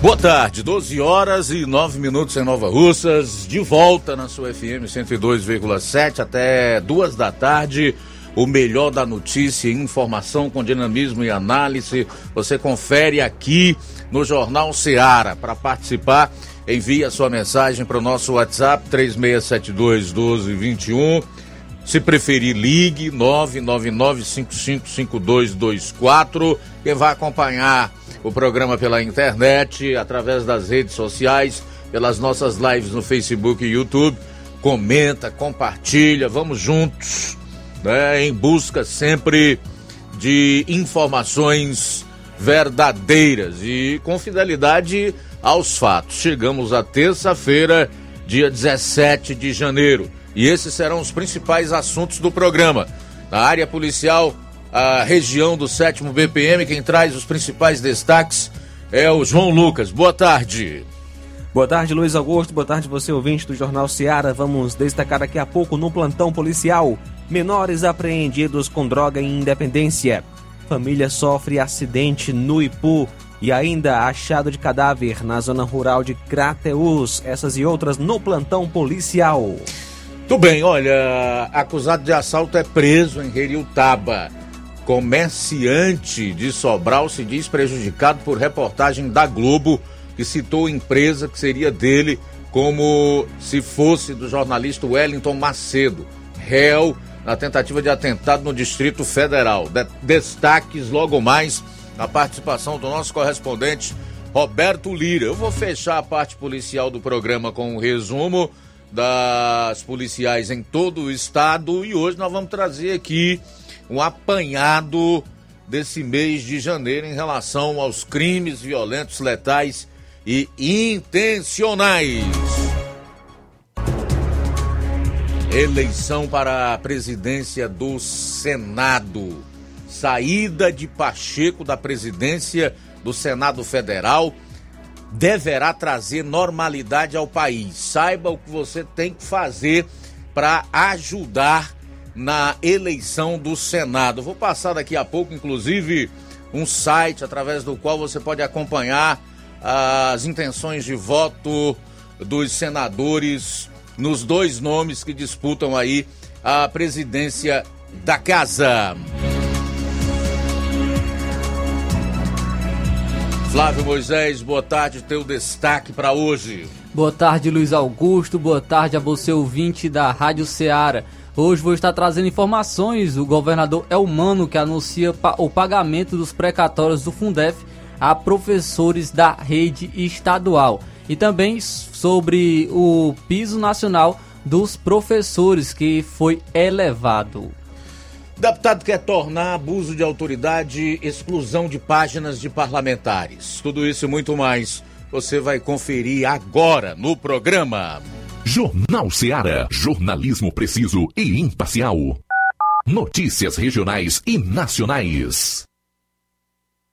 Boa tarde, 12 horas e 9 minutos em Nova Russas, de volta na sua FM 102,7 até duas da tarde. O melhor da notícia informação com dinamismo e análise. Você confere aqui no Jornal Seara. Para participar, envie a sua mensagem para o nosso WhatsApp 3672 1221. Se preferir, ligue 999555224 e vai acompanhar o programa pela internet, através das redes sociais, pelas nossas lives no Facebook e YouTube. Comenta, compartilha, vamos juntos, né, em busca sempre de informações verdadeiras e com fidelidade aos fatos. Chegamos à terça-feira, dia 17 de janeiro, e esses serão os principais assuntos do programa. Na área policial, a região do sétimo BPM. Quem traz os principais destaques é o João Lucas. Boa tarde. Boa tarde, Luiz Augusto. Boa tarde, você ouvinte do Jornal Seara. Vamos destacar daqui a pouco no plantão policial. Menores apreendidos com droga em Independência. Família sofre acidente no Ipu. E ainda achado de cadáver na zona rural de Crateus. Essas e outras no plantão policial. Tudo bem, olha, acusado de assalto é preso em Heriutaba. Comerciante de Sobral se diz prejudicado por reportagem da Globo que citou empresa que seria dele como se fosse do jornalista Wellington Macedo, réu na tentativa de atentado no Distrito Federal. De destaques logo mais a participação do nosso correspondente Roberto Lira. Eu vou fechar a parte policial do programa com um resumo das policiais em todo o estado e hoje nós vamos trazer aqui um apanhado desse mês de janeiro em relação aos crimes violentos, letais e intencionais. Eleição para a presidência do Senado. Saída de Pacheco da presidência do Senado Federal deverá trazer normalidade ao país. Saiba o que você tem que fazer para ajudar na eleição do Senado. Vou passar daqui a pouco, inclusive, um site através do qual você pode acompanhar as intenções de voto dos senadores nos dois nomes que disputam aí a presidência da casa. Flávio Moisés, boa tarde, teu destaque para hoje. Boa tarde, Luiz Augusto, boa tarde a você ouvinte da Rádio Ceará. Hoje vou estar trazendo informações do governador Elmano que anuncia o pagamento dos precatórios do Fundef a professores da rede estadual e também sobre o piso nacional dos professores que foi elevado. Deputado quer tornar abuso de autoridade exclusão de páginas de parlamentares. Tudo isso e muito mais você vai conferir agora no programa. Jornal Seara. Jornalismo preciso e imparcial. Notícias regionais e nacionais.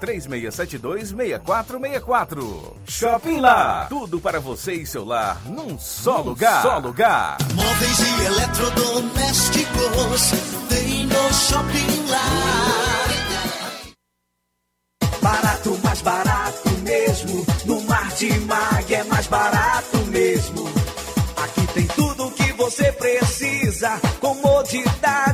3672-6464. Shopping Lá. Tudo para você e seu lar num só num lugar. Só lugar. Móveis e eletrodomésticos tem no Shopping Lá. Barato, mais barato mesmo. No Mar de Mag é mais barato mesmo. Aqui tem tudo o que você precisa. Comodidade,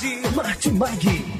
De mais variedade.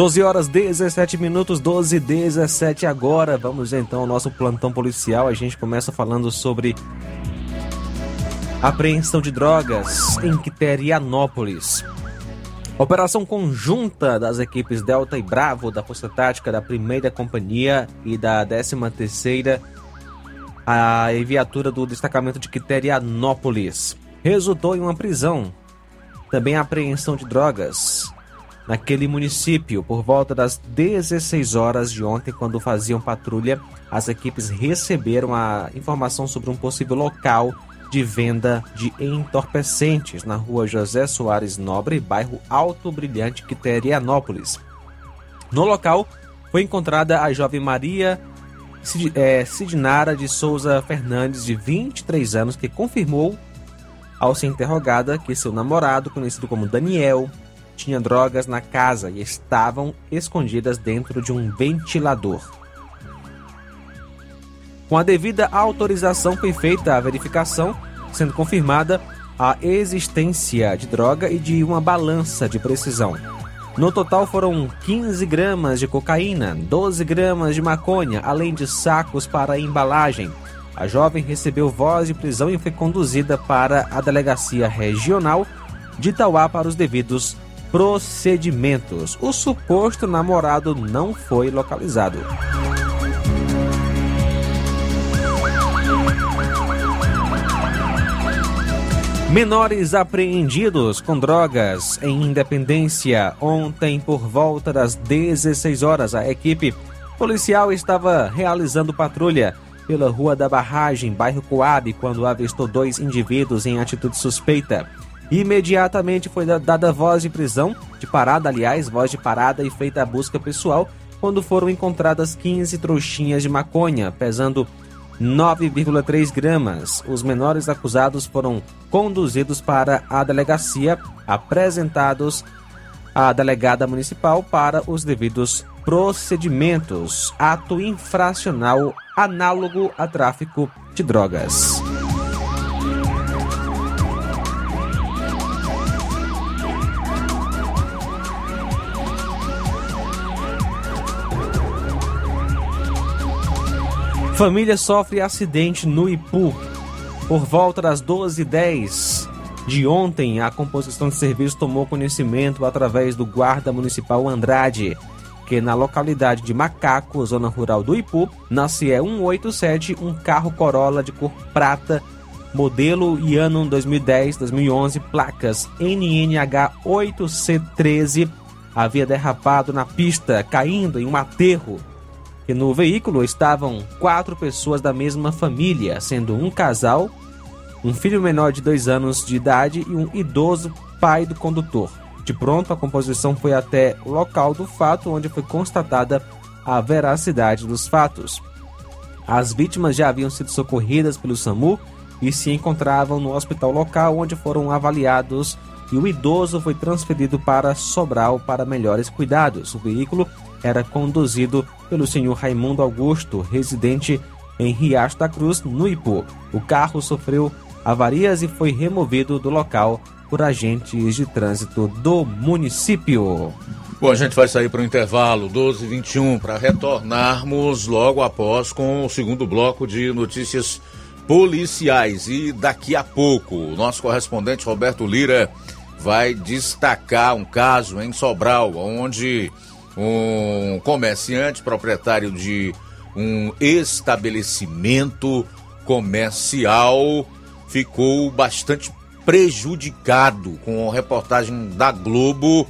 Doze horas 17 minutos, 12 e 17 agora. Vamos então ao nosso plantão policial. A gente começa falando sobre apreensão de drogas em Quiterianópolis. Operação conjunta das equipes Delta e Bravo da Força Tática da Primeira Companhia e da 13ª a viatura do destacamento de Quiterianópolis resultou em uma prisão. Também apreensão de drogas naquele município por volta das 16 horas de ontem, quando faziam patrulha, as equipes receberam a informação sobre um possível local de venda de entorpecentes na rua José Soares Nobre, bairro Alto Brilhante, Quiterianópolis. No local foi encontrada a jovem Maria Sid- eh, Sidnara de Souza Fernandes, de 23 anos, que confirmou ao ser interrogada que seu namorado, conhecido como Daniel, tinha drogas na casa e estavam escondidas dentro de um ventilador. Com a devida autorização foi feita a verificação, sendo confirmada a existência de droga e de uma balança de precisão. No total foram 15 gramas de cocaína, 12 gramas de maconha, além de sacos para embalagem. A jovem recebeu voz de prisão e foi conduzida para a delegacia regional de Itauá para os devidos procedimentos. O suposto namorado não foi localizado. Menores apreendidos com drogas em Independência. Ontem, por volta das 16 horas, a equipe policial estava realizando patrulha pela Rua da Barragem, bairro Coab, quando avistou dois indivíduos em atitude suspeita. Imediatamente foi dada voz de prisão, de parada, aliás, voz de parada e feita a busca pessoal, quando foram encontradas 15 trouxinhas de maconha, pesando 9,3 gramas. Os menores acusados foram conduzidos para a delegacia, apresentados à delegada municipal para os devidos procedimentos. Ato infracional análogo a tráfico de drogas. Família sofre acidente no Ipu. Por volta das 12h10 de ontem, a composição de serviço tomou conhecimento através do guarda municipal Andrade, que na localidade de Macaco, zona rural do Ipu, na CE 187, um carro Corolla de cor prata, modelo e ano 2010-2011, placas NNH 8C13, havia derrapado na pista, caindo em um aterro que no veículo estavam quatro pessoas da mesma família, sendo um casal, um filho menor de dois anos de idade e um idoso pai do condutor. De pronto, a composição foi até o local do fato, onde foi constatada a veracidade dos fatos. As vítimas já haviam sido socorridas pelo SAMU e se encontravam no hospital local, onde foram avaliados e o idoso foi transferido para Sobral para melhores cuidados. O veículo era conduzido pelo senhor Raimundo Augusto, residente em Riacho da Cruz, no Ipu. O carro sofreu avarias e foi removido do local por agentes de trânsito do município. Bom, a gente vai sair para o intervalo 12 21 para retornarmos logo após com o segundo bloco de notícias policiais. E daqui a pouco, o nosso correspondente Roberto Lira vai destacar um caso em Sobral, onde um comerciante proprietário de um estabelecimento comercial ficou bastante prejudicado com a reportagem da Globo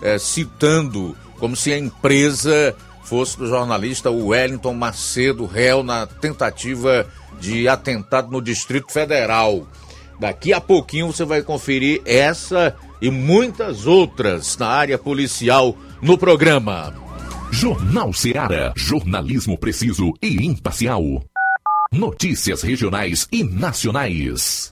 eh, citando como se a empresa fosse do jornalista Wellington Macedo, réu na tentativa de atentado no Distrito Federal. Daqui a pouquinho você vai conferir essa e muitas outras na área policial no programa. Jornal Seara. Jornalismo preciso e imparcial. Notícias regionais e nacionais.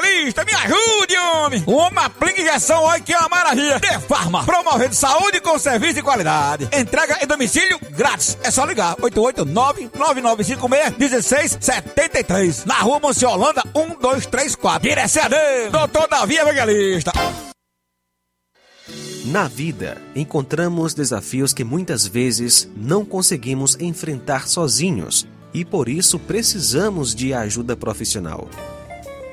me ajude, homem. Uma aplica injeção, olha que é uma maravilha. De Farma, promovendo saúde com serviço de qualidade. Entrega em domicílio grátis. É só ligar, 889-9956-1673. Na rua Monsiolanda, 1234. Direção a Deus, doutor Davi Evangelista. Na vida, encontramos desafios que muitas vezes não conseguimos enfrentar sozinhos e por isso precisamos de ajuda profissional.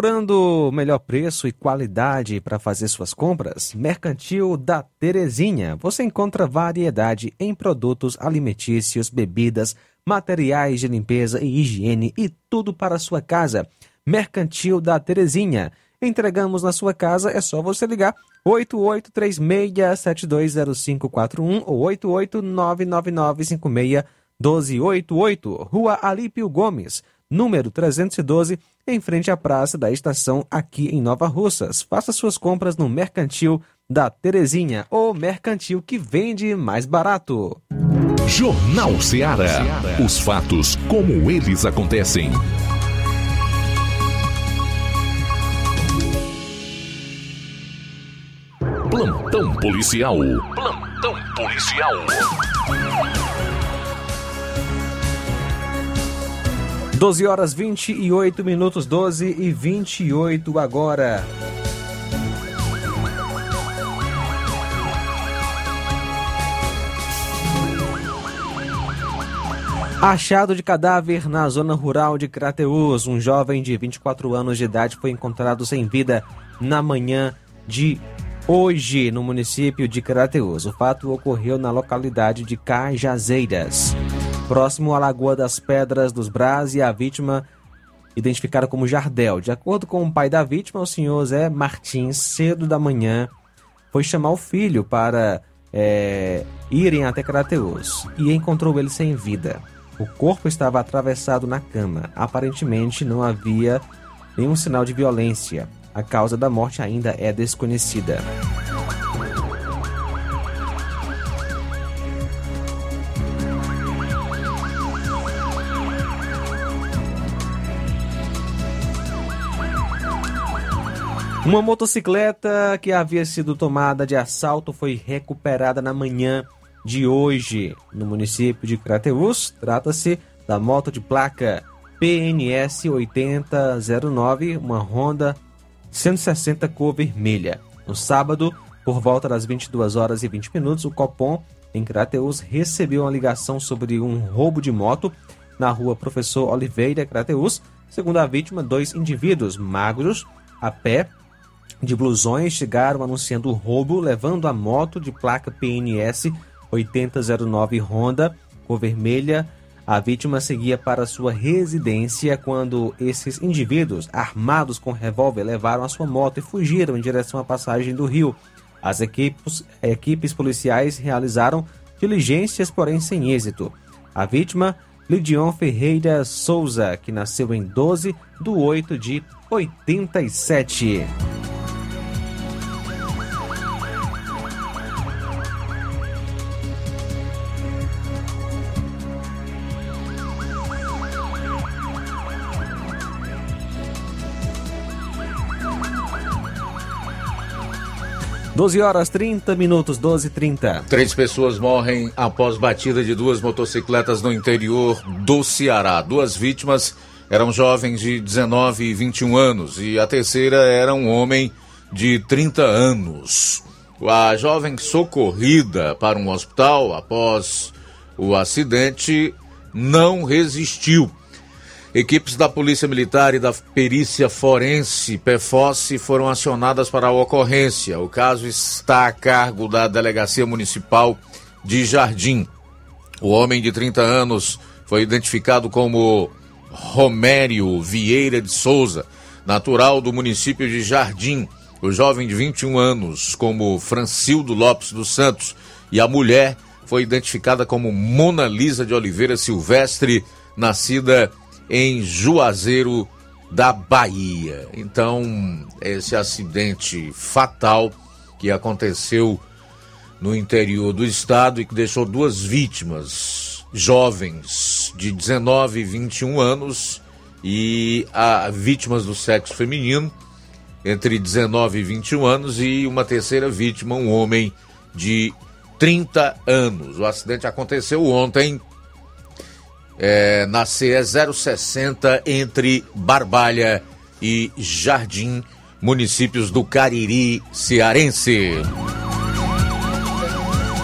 Procurando melhor preço e qualidade para fazer suas compras? Mercantil da Terezinha. Você encontra variedade em produtos alimentícios, bebidas, materiais de limpeza e higiene e tudo para a sua casa. Mercantil da Terezinha. Entregamos na sua casa, é só você ligar 8836720541 ou 88999561288, Rua Alípio Gomes, número 312, em frente à praça da estação aqui em Nova Russas. Faça suas compras no Mercantil da Terezinha, o mercantil que vende mais barato. Jornal Ceará. Os fatos como eles acontecem. Plantão policial. Plantão policial. Doze horas 28 minutos, 12 e 28 agora. Achado de cadáver na zona rural de Crateús. Um jovem de 24 anos de idade foi encontrado sem vida na manhã de hoje no município de Crateús. O fato ocorreu na localidade de Cajazeiras, próximo à Lagoa das Pedras dos Brás e a vítima identificada como Jardel. De acordo com o pai da vítima, o senhor Zé Martins, cedo da manhã, foi chamar o filho para é, irem até Crateús e encontrou ele sem vida. O corpo estava atravessado na cama. Aparentemente não havia nenhum sinal de violência. A causa da morte ainda é desconhecida. Uma motocicleta que havia sido tomada de assalto foi recuperada na manhã de hoje no município de Crateús. Trata-se da moto de placa PNS 8009, uma Honda 160 cor vermelha. No sábado, por volta das 22 horas e 20 minutos, o Copom em Crateús recebeu uma ligação sobre um roubo de moto na rua Professor Oliveira, Crateús. Segundo a vítima, dois indivíduos magros a pé de blusões chegaram anunciando o roubo, levando a moto de placa PNS 8009 Honda, cor vermelha. A vítima seguia para sua residência quando esses indivíduos, armados com revólver, levaram a sua moto e fugiram em direção à passagem do rio. As equipes, equipes policiais realizaram diligências, porém sem êxito. A vítima, Lidion Ferreira Souza, que nasceu em 12 de 8 de 87. 12 horas 30 minutos, 12 e 30. Três pessoas morrem após batida de duas motocicletas no interior do Ceará. Duas vítimas eram jovens de 19 e 21 anos e a terceira era um homem de 30 anos. A jovem socorrida para um hospital após o acidente não resistiu Equipes da Polícia Militar e da Perícia Forense, PEFOSSE, foram acionadas para a ocorrência. O caso está a cargo da Delegacia Municipal de Jardim. O homem de 30 anos foi identificado como Romério Vieira de Souza, natural do município de Jardim. O jovem de 21 anos, como Francildo Lopes dos Santos, e a mulher foi identificada como Mona Lisa de Oliveira Silvestre, nascida em Juazeiro da Bahia. Então, esse acidente fatal que aconteceu no interior do estado e que deixou duas vítimas, jovens de 19 e 21 anos e a, vítimas do sexo feminino entre 19 e 21 anos e uma terceira vítima, um homem de 30 anos. O acidente aconteceu ontem é, na CE 060 entre Barbalha e Jardim, municípios do Cariri cearense.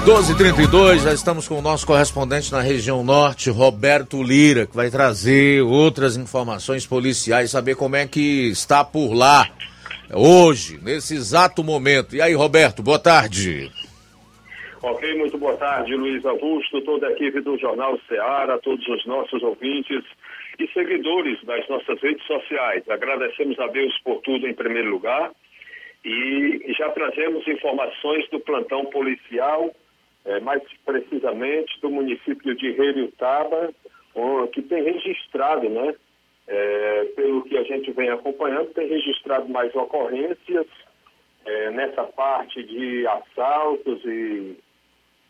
12:32 já estamos com o nosso correspondente na região norte, Roberto Lira, que vai trazer outras informações policiais, saber como é que está por lá hoje, nesse exato momento. E aí, Roberto, boa tarde. Ok, muito boa tarde, Luiz Augusto, toda a equipe do Jornal Ceará, todos os nossos ouvintes e seguidores das nossas redes sociais. Agradecemos a Deus por tudo em primeiro lugar e já trazemos informações do plantão policial, é, mais precisamente do município de Reriutaba, que tem registrado, né, é, pelo que a gente vem acompanhando, tem registrado mais ocorrências é, nessa parte de assaltos e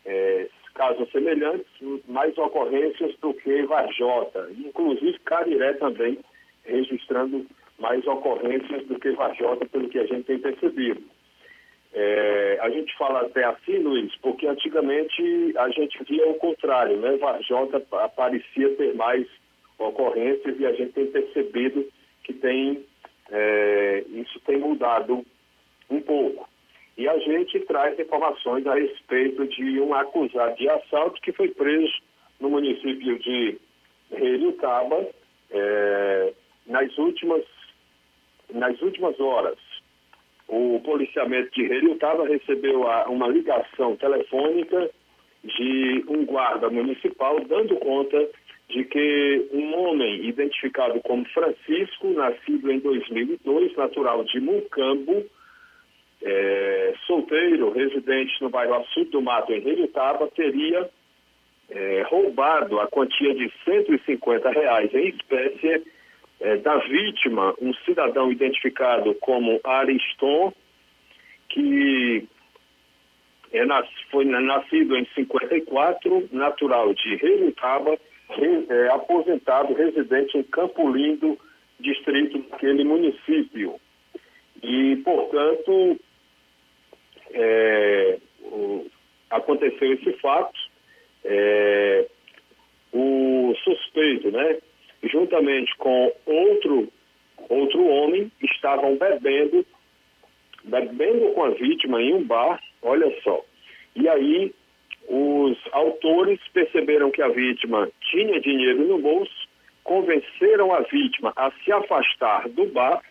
é, casos semelhantes, mais ocorrências do que Varjota. Inclusive Cariré também registrando mais ocorrências do que Varjota, pelo que a gente tem percebido. É, a gente fala até assim, Luiz, porque antigamente a gente via o contrário, né? Varjota parecia ter mais ocorrências e a gente tem percebido que tem é, isso tem mudado um pouco. E a gente traz informações a respeito de um acusado de assalto que foi preso no município de Relutaba é, nas, últimas, nas últimas horas. O policiamento de Relutaba recebeu a, uma ligação telefônica de um guarda municipal dando conta de que um homem identificado como Francisco, nascido em 2002, natural de Mucambo, é, solteiro, residente no bairro Açude do Mato, em Relitaba, teria é, roubado a quantia de 150 reais em espécie eh, da vítima, um cidadão identificado como Ariston, que é, nas- foi na- nascido em 54, natural de Reutaba, re- é, aposentado, residente em Campo Lindo, distrito daquele município. E, portanto, é, aconteceu esse fato. É, o suspeito, né, juntamente com outro outro homem, estavam bebendo, bebendo com a vítima em um bar, olha só. E aí os autores perceberam que a vítima tinha dinheiro no bolso, convenceram a vítima a se afastar do bar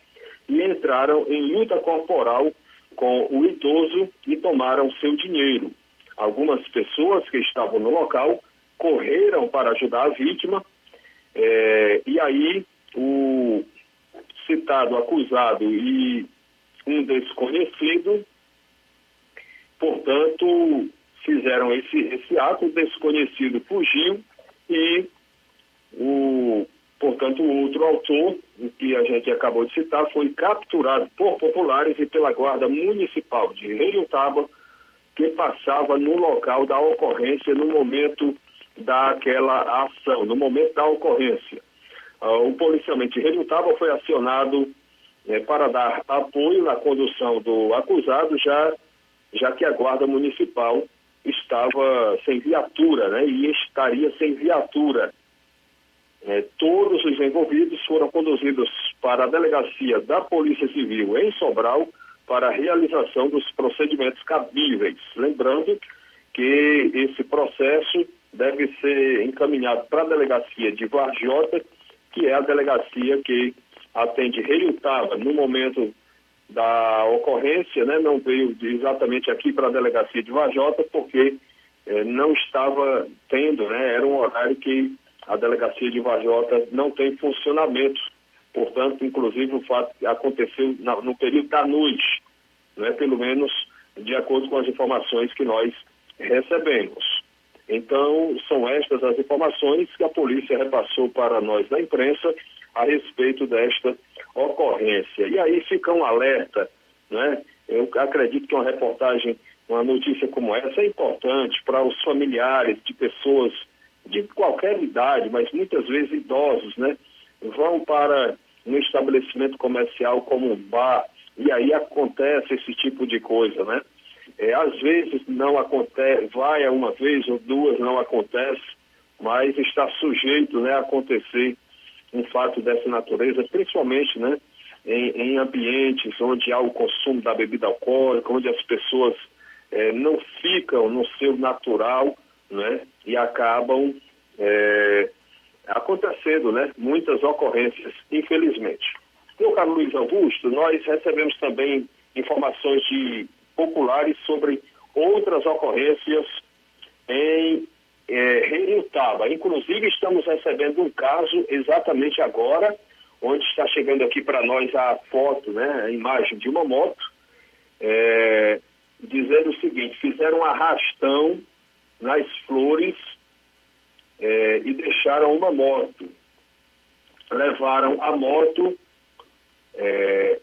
e entraram em luta corporal com o idoso e tomaram seu dinheiro. Algumas pessoas que estavam no local correram para ajudar a vítima eh, e aí o citado acusado e um desconhecido, portanto, fizeram esse, esse ato, o desconhecido fugiu e o, portanto, o outro autor, o que a gente acabou de citar, foi capturado por populares e pela Guarda Municipal de Reiutaba, que passava no local da ocorrência no momento daquela ação, no momento da ocorrência. Ah, o policiamento de Reiutaba foi acionado eh, para dar apoio na condução do acusado, já, já que a Guarda Municipal estava sem viatura, né, e estaria sem viatura. Eh, todos os envolvidos foram conduzidos para a delegacia da Polícia Civil em Sobral para a realização dos procedimentos cabíveis. Lembrando que esse processo deve ser encaminhado para a delegacia de Varjota, que é a delegacia que atende Reiutaba no momento da ocorrência, né, não veio exatamente aqui para a delegacia de Varjota, porque eh, não estava tendo, né, era um horário que a delegacia de Varjota não tem funcionamento. Portanto, inclusive o fato aconteceu na- no período da noite, né, pelo menos de acordo com as informações que nós recebemos. Então, são estas as informações que a polícia repassou para nós da imprensa a respeito desta ocorrência. E aí fica um alerta, né? Eu acredito que uma reportagem, uma notícia como essa é importante para os familiares de pessoas de qualquer idade, mas muitas vezes idosos, né? Vão para um estabelecimento comercial como um bar e aí acontece esse tipo de coisa, né? É, às vezes não acontece, vai uma vez ou duas, não acontece, mas está sujeito né, a acontecer um fato dessa natureza, principalmente né, em, em ambientes onde há o consumo da bebida alcoólica, onde as pessoas eh, não ficam no seu natural né, e acabam eh, acontecendo né, muitas ocorrências, infelizmente. Meu caro Luiz Augusto, nós recebemos também informações de populares sobre outras ocorrências em eh, Reiutaba. Inclusive, estamos recebendo um caso exatamente agora, onde está chegando aqui para nós a foto, né, a imagem de uma moto, eh, dizendo o seguinte: fizeram um arrastão nas flores eh, e deixaram uma moto. Levaram a moto eh,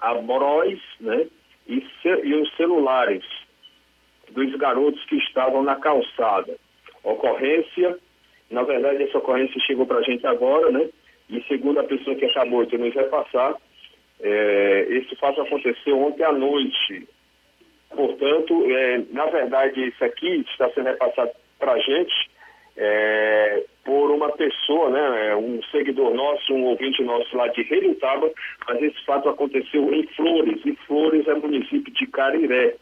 a Bróis, né? E, e os celulares dos garotos que estavam na calçada. Ocorrência, na verdade essa ocorrência chegou para a gente agora, né? E segundo a pessoa que acabou de nos repassar, eh, esse fato aconteceu ontem à noite. Portanto, eh, na verdade, isso aqui está sendo repassado para a gente eh, por uma pessoa, né, um seguidor nosso, um ouvinte nosso lá de Relutaba, mas esse fato aconteceu em Flores, e Flores é município de Cariré,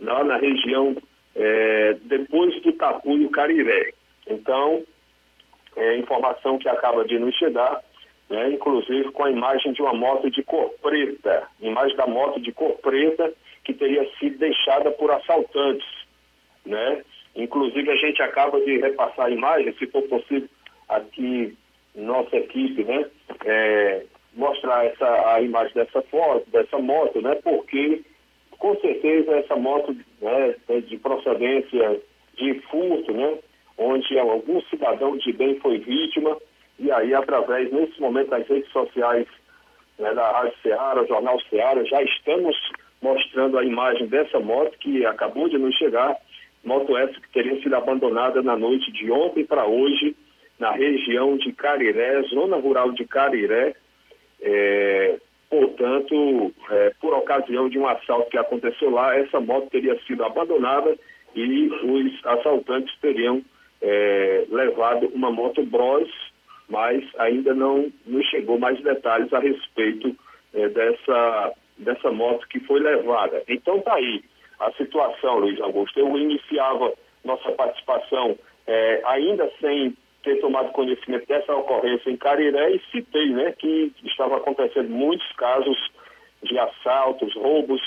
lá na região eh, depois do Tapuio Cariré. Então, é informação que acaba de nos chegar, né, inclusive com a imagem de uma moto de cor preta, imagem da moto de cor preta que teria sido deixada por assaltantes, né? Inclusive a gente acaba de repassar a imagem, se for possível, aqui nossa equipe, né? é, mostrar essa a imagem dessa foto, dessa moto, né? Porque com certeza essa moto né, é de procedência de furto, né? Onde algum cidadão de bem foi vítima E aí, através, nesse momento, das redes sociais né, da Rádio Ceará, Jornal Ceará, já estamos mostrando a imagem dessa moto que acabou de nos chegar. Moto essa que teria sido abandonada na noite de ontem para hoje, na região de Cariré, zona rural de Cariré. É, portanto, é, por ocasião de um assalto que aconteceu lá, essa moto teria sido abandonada e os assaltantes teriam é, levado uma moto Bros, mas ainda não nos chegou mais detalhes a respeito é, dessa, dessa moto que foi levada. Então tá aí a situação, Luiz Augusto. Eu iniciava nossa participação é, ainda sem ter tomado conhecimento dessa ocorrência em Cariré e citei né, que estava acontecendo muitos casos de assaltos, roubos,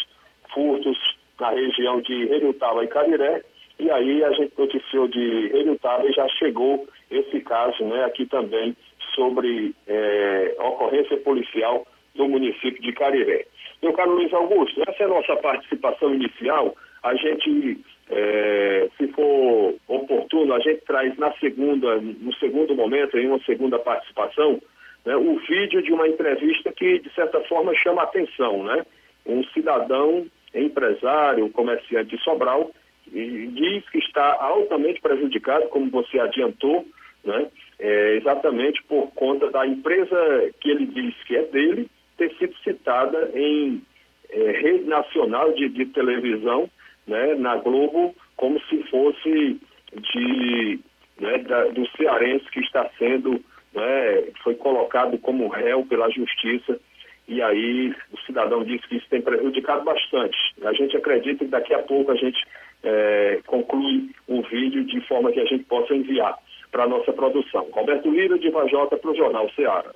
furtos na região de Relutaba e Cariré. E aí a gente noticiou de Relutaba e já chegou esse caso né, aqui também sobre é, ocorrência policial no município de Cariré. Meu caro Luiz Augusto, essa é a nossa participação inicial. A gente, é, se for oportuno, a gente traz na segunda, no segundo momento, em uma segunda participação, né, o vídeo de uma entrevista que, de certa forma, chama a atenção, né? Um cidadão, empresário, comerciante de Sobral, diz que está altamente prejudicado, como você adiantou, né? É, exatamente por conta da empresa que ele diz que é dele ter sido citada em é, rede nacional de, de televisão, né, na Globo, como se fosse de, né, da, do cearense que está sendo, né, foi colocado como réu pela justiça e aí o cidadão disse que isso tem prejudicado bastante. A gente acredita que daqui a pouco a gente é, conclui o vídeo de forma que a gente possa enviar para a nossa produção. Roberto Lira, de Vajota, para o Jornal Ceará.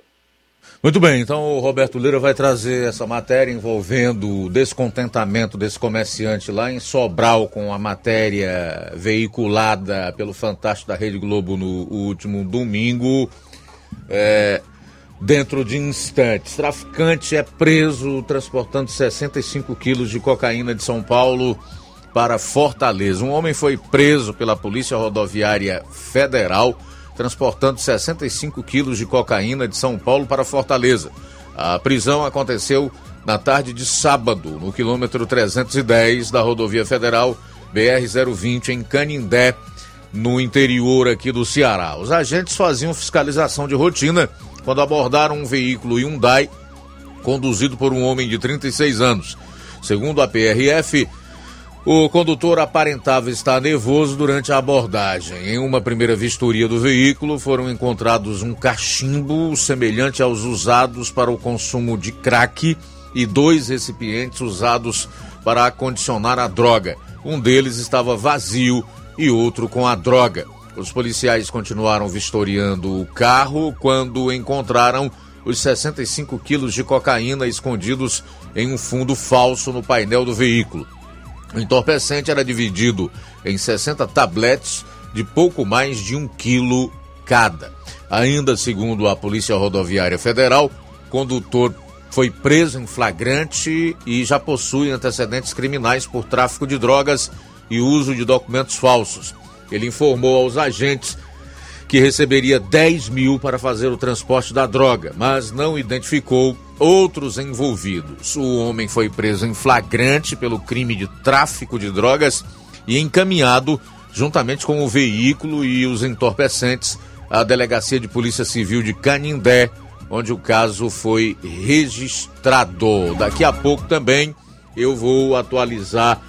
Muito bem, então o Roberto Lira vai trazer essa matéria envolvendo o descontentamento desse comerciante lá em Sobral com a matéria veiculada pelo Fantástico da Rede Globo no último domingo. É, dentro de instantes, traficante é preso transportando 65 quilos de cocaína de São Paulo para Fortaleza. Um homem foi preso pela Polícia Rodoviária Federal transportando 65 quilos de cocaína de São Paulo para Fortaleza. A prisão aconteceu na tarde de sábado, no quilômetro 310 da rodovia federal BR-020 em Canindé, no interior aqui do Ceará. Os agentes faziam fiscalização de rotina quando abordaram um veículo Hyundai conduzido por um homem de 36 anos. Segundo a PRF, o condutor aparentava estar nervoso durante a abordagem. Em uma primeira vistoria do veículo, foram encontrados um cachimbo semelhante aos usados para o consumo de crack e dois recipientes usados para acondicionar a droga. Um deles estava vazio e outro com a droga. Os policiais continuaram vistoriando o carro quando encontraram os 65 quilos de cocaína escondidos em um fundo falso no painel do veículo. O entorpecente era dividido em 60 tabletes de pouco mais de um quilo cada. Ainda segundo a Polícia Rodoviária Federal, o condutor foi preso em flagrante e já possui antecedentes criminais por tráfico de drogas e uso de documentos falsos. Ele informou aos agentes que receberia 10 mil para fazer o transporte da droga, mas não identificou outros envolvidos. O homem foi preso em flagrante pelo crime de tráfico de drogas e encaminhado, juntamente com o veículo e os entorpecentes, à Delegacia de Polícia Civil de Canindé, onde o caso foi registrado. Daqui a pouco também eu vou atualizar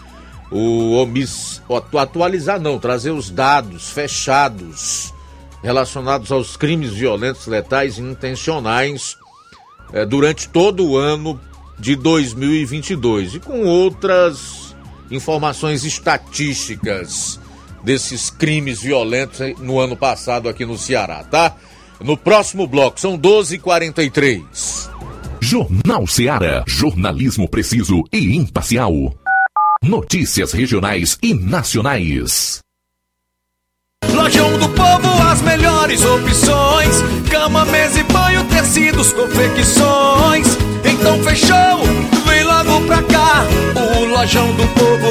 o omiss... atualizar não, trazer os dados fechados relacionados aos crimes violentos, letais e intencionais é, durante todo o ano de 2022 e com outras informações estatísticas desses crimes violentos no ano passado aqui no Ceará, tá? No próximo bloco, são 12h43. Jornal Ceará, jornalismo preciso e imparcial. Notícias regionais e nacionais. Lojão do Povo, as melhores opções: cama, mesa e tecidos, confecções. Então fechou, vem logo pra cá. O Lojão Lojão do Povo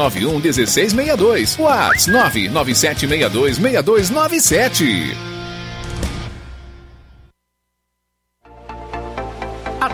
3691 1662. WhatsApp 99762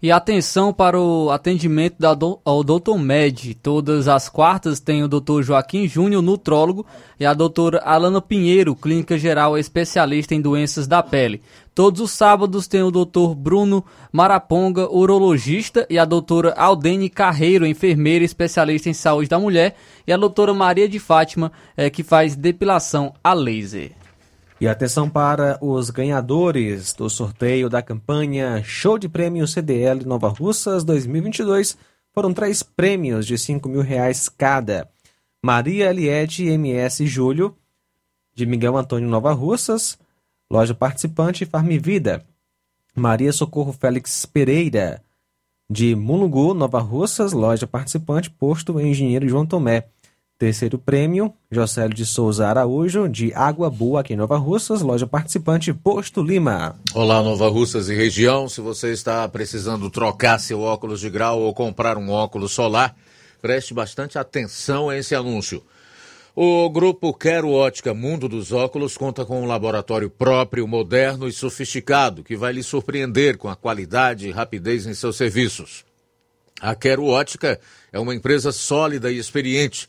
E atenção para o atendimento da do, ao Doutor Med. Todas as quartas tem o Dr. Joaquim Júnior, nutrólogo, e a doutora Alana Pinheiro, clínica geral especialista em doenças da pele. Todos os sábados tem o Dr. Bruno Maraponga, urologista, e a doutora Aldene Carreiro, enfermeira especialista em saúde da mulher, e a doutora Maria de Fátima, é, que faz depilação a laser. E atenção para os ganhadores do sorteio da campanha Show de Prêmio CDL Nova Russas 2022. Foram três prêmios de 5 mil reais cada. Maria Eliette MS Júlio, de Miguel Antônio Nova Russas, loja participante Farmivida. Maria Socorro Félix Pereira, de Mulungu, Nova Russas, loja participante, posto Engenheiro João Tomé. Terceiro prêmio, Jocélio de Souza Araújo, de Água Boa, aqui em Nova Russas, loja participante, Posto Lima. Olá, Nova Russas e região. Se você está precisando trocar seu óculos de grau ou comprar um óculos solar, preste bastante atenção a esse anúncio. O grupo Quero Ótica Mundo dos Óculos conta com um laboratório próprio, moderno e sofisticado que vai lhe surpreender com a qualidade e rapidez em seus serviços. A Quero Ótica é uma empresa sólida e experiente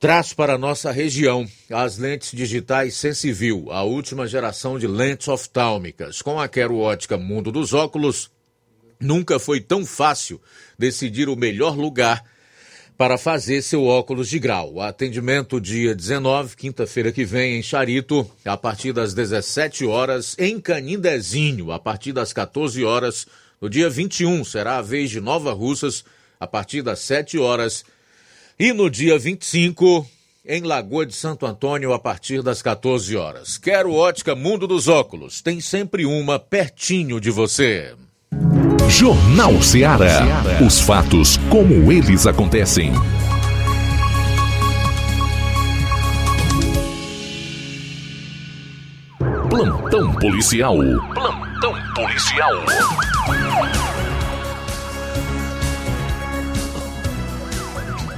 traz para nossa região as lentes digitais Sensivil, a última geração de lentes oftálmicas. Com a Quero Ótica Mundo dos Óculos, nunca foi tão fácil decidir o melhor lugar para fazer seu óculos de grau. Atendimento dia 19, quinta-feira que vem, em Charito, a partir das 17 horas, em Canindezinho, a partir das 14 horas. No dia 21, será a vez de Nova Russas, a partir das 7 horas e no dia 25, em Lagoa de Santo Antônio, a partir das 14 horas. Quero ótica Mundo dos Óculos. Tem sempre uma pertinho de você. Jornal Ceará. Os fatos como eles acontecem. Plantão policial. Plantão policial.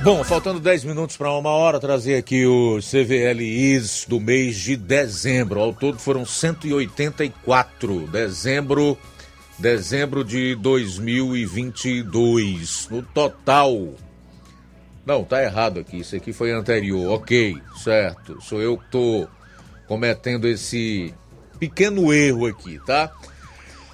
Bom, faltando 10 minutos para uma hora, trazer aqui os CVLIs do mês de dezembro. Ao todo foram 184. Dezembro, dezembro de 2022. No total. Não, tá errado aqui. Isso aqui foi anterior. Ok, certo. Sou eu que tô cometendo esse pequeno erro aqui, tá?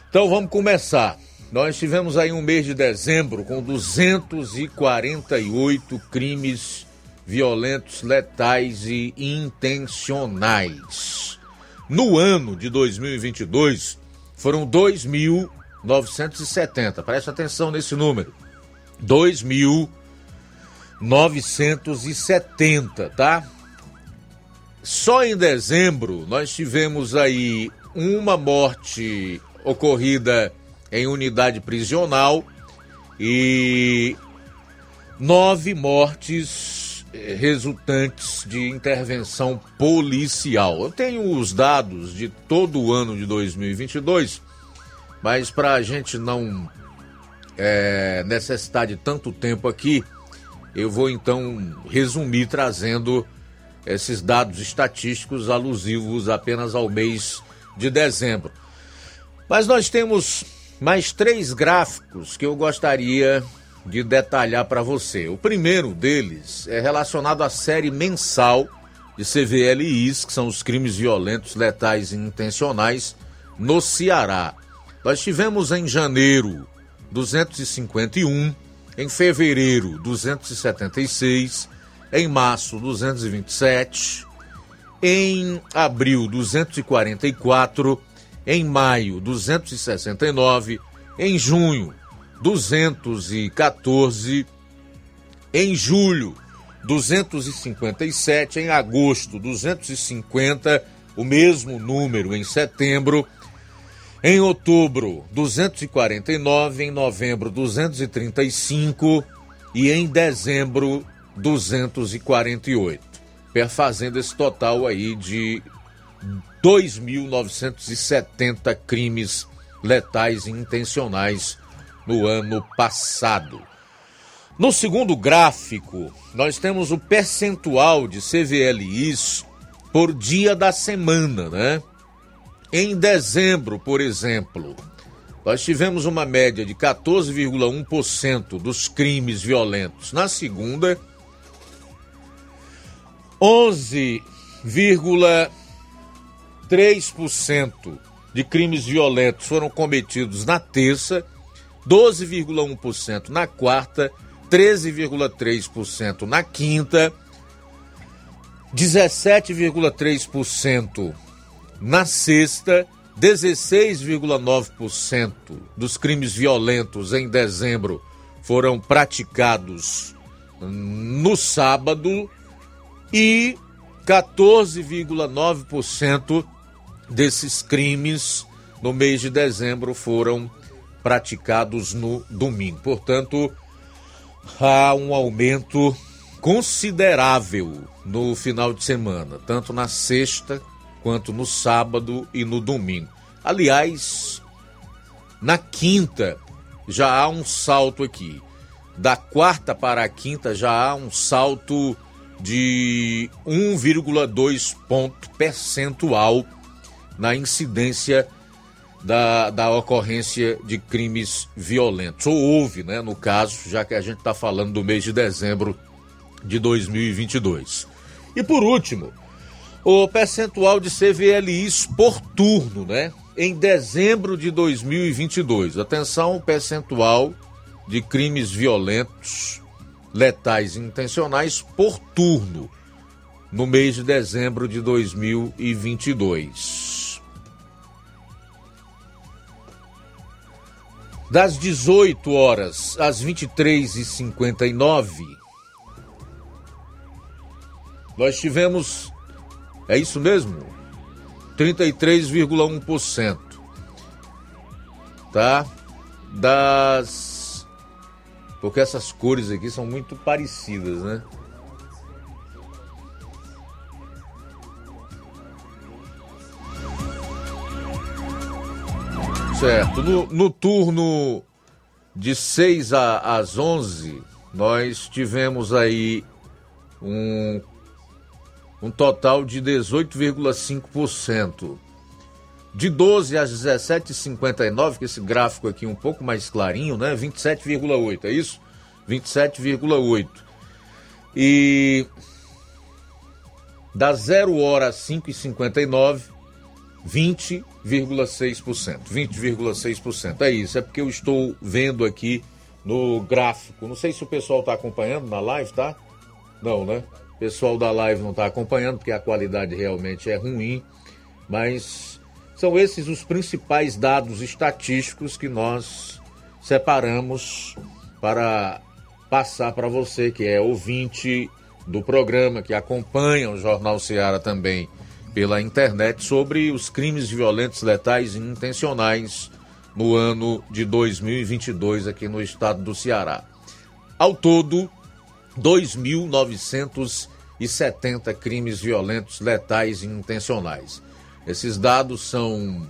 Então vamos começar. Nós tivemos aí um mês de dezembro com 248 crimes violentos, letais e intencionais. No ano de 2022, foram 2.970. Preste atenção nesse número. 2.970, tá? Só em dezembro nós tivemos aí uma morte ocorrida em unidade prisional e nove mortes eh, resultantes de intervenção policial. Eu tenho os dados de todo o ano de 2022, mas para a gente não é, necessitar de tanto tempo aqui, eu vou então resumir trazendo esses dados estatísticos alusivos apenas ao mês de dezembro. Mas nós temos mais três gráficos que eu gostaria de detalhar para você. O primeiro deles é relacionado à série mensal de CVLIs, que são os crimes violentos, letais e intencionais, no Ceará. Nós tivemos em janeiro 251, em fevereiro 276, em março 227, em abril 244 em maio 269, em junho 214, em julho 257, em agosto 250, o mesmo número em setembro, em outubro 249, em novembro 235 e em dezembro 248, perfazendo esse total aí de 2.970 crimes letais intencionais no ano passado. No segundo gráfico, nós temos o percentual de CVLIs por dia da semana, né? Em dezembro, por exemplo, nós tivemos uma média de 14,1% dos crimes violentos. Na segunda, 11,3% de crimes violentos foram cometidos na terça, 12,1% na quarta, 13,3% na quinta, 17,3% na sexta, 16,9% dos crimes violentos em dezembro foram praticados no sábado e 14,9% desses crimes no mês de dezembro foram praticados no domingo. Portanto, há um aumento considerável no final de semana, tanto na sexta quanto no sábado e no domingo. Aliás, na quinta já há um salto aqui. Da quarta para a quinta já há um salto de 1,2 ponto percentual na incidência da, da ocorrência de crimes violentos. Ou houve, né, no caso, já que a gente está falando do mês de dezembro de 2022. E por último, o percentual de CVLIs por turno, né? Em dezembro de 2022. Atenção, percentual de crimes violentos, letais e intencionais por turno no mês de dezembro de 2022. Das 18 horas às 23h59, nós tivemos é isso mesmo? 33,1%. Tá? Das. Porque essas cores aqui são muito parecidas, né? Certo. No, no turno de 6 a, às 11, nós tivemos aí um um total de 18,5%. De 12 às 17,59, que esse gráfico aqui é um pouco mais clarinho, né? 27,8, é isso? 27,8. E da 0 hora às 5h59, 20,6%. 20,6%. É isso, é porque eu estou vendo aqui no gráfico. Não sei se o pessoal está acompanhando na live, tá? Não, né? O pessoal da live não está acompanhando porque a qualidade realmente é ruim, mas são esses os principais dados estatísticos que nós separamos para passar para você que é ouvinte do programa, que acompanha o Jornal Ceará também pela internet sobre os crimes violentos, letais e intencionais no ano de 2022 aqui no estado do Ceará. Ao todo, 2.970 crimes violentos, letais e intencionais. Esses dados são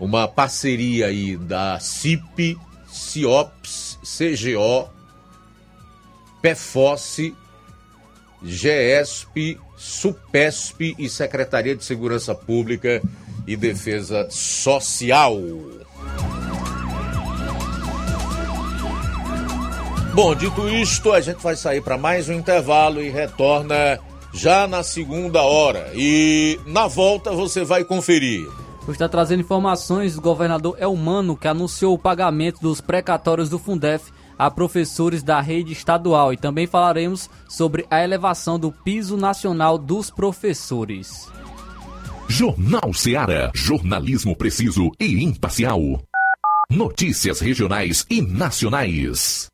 uma parceria aí da CIP, CIOPS, CGO, PEFOSSE, GESP, SUPESP e Secretaria de Segurança Pública e Defesa Social. Bom, dito isto, a gente vai sair para mais um intervalo e retorna já na segunda hora. E na volta você vai conferir. Está trazendo informações do governador Elmano, que anunciou o pagamento dos precatórios do Fundef a professores da rede estadual. E também falaremos sobre a elevação do piso nacional dos professores. Jornal Seara. Jornalismo preciso e imparcial. Notícias regionais e nacionais.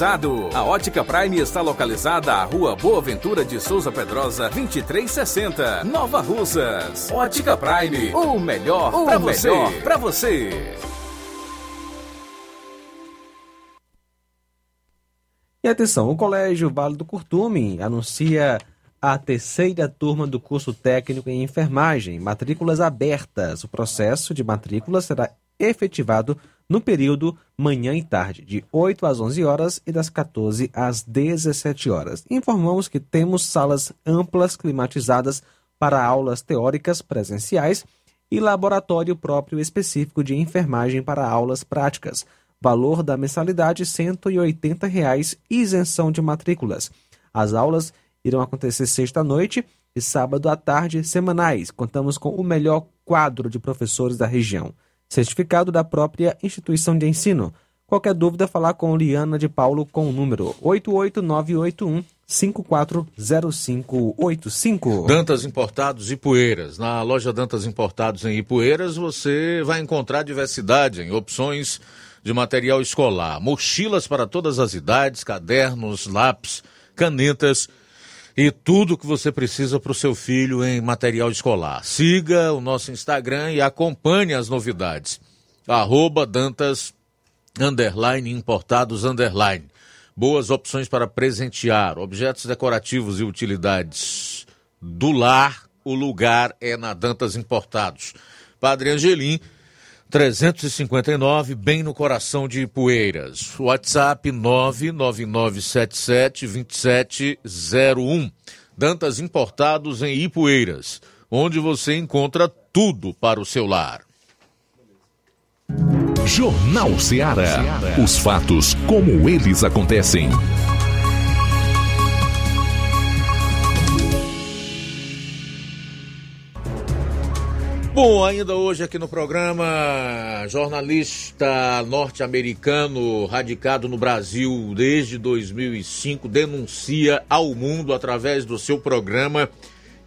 A Ótica Prime está localizada à Rua Boa Ventura de Souza Pedrosa, 2360, Nova Russas. Ótica Prime, o melhor para você. Pra você. E atenção, o Colégio Vale do Curtume anuncia a terceira turma do curso técnico em enfermagem, matrículas abertas. O processo de matrícula será efetivado no período manhã e tarde, de 8 às 11 horas e das 14 às 17 horas. Informamos que temos salas amplas climatizadas para aulas teóricas presenciais e laboratório próprio específico de enfermagem para aulas práticas. Valor da mensalidade 180 reais, isenção de matrículas. As aulas irão acontecer sexta à noite e sábado à tarde semanais. Contamos com o melhor quadro de professores da região certificado da própria instituição de ensino. Qualquer dúvida, falar com Liana de Paulo com o número 88981 540585. Dantas Importados Ipueiras. Na loja Dantas Importados em Ipueiras, você vai encontrar diversidade em opções de material escolar, mochilas para todas as idades, cadernos, lápis, canetas e tudo que você precisa para o seu filho em material escolar. Siga o nosso Instagram e acompanhe as novidades. Arroba Dantas underline importados underline. Boas opções para presentear, objetos decorativos e utilidades do lar. O lugar é na Dantas Importados. Padre Angelim, 359, bem no coração de Ipueiras. WhatsApp 999772701. Dantas Importados em Ipueiras. onde você encontra tudo para o seu lar. Jornal Ceará. Os fatos como eles acontecem. Bom, ainda hoje aqui no programa, jornalista norte-americano radicado no Brasil desde 2005 denuncia ao mundo através do seu programa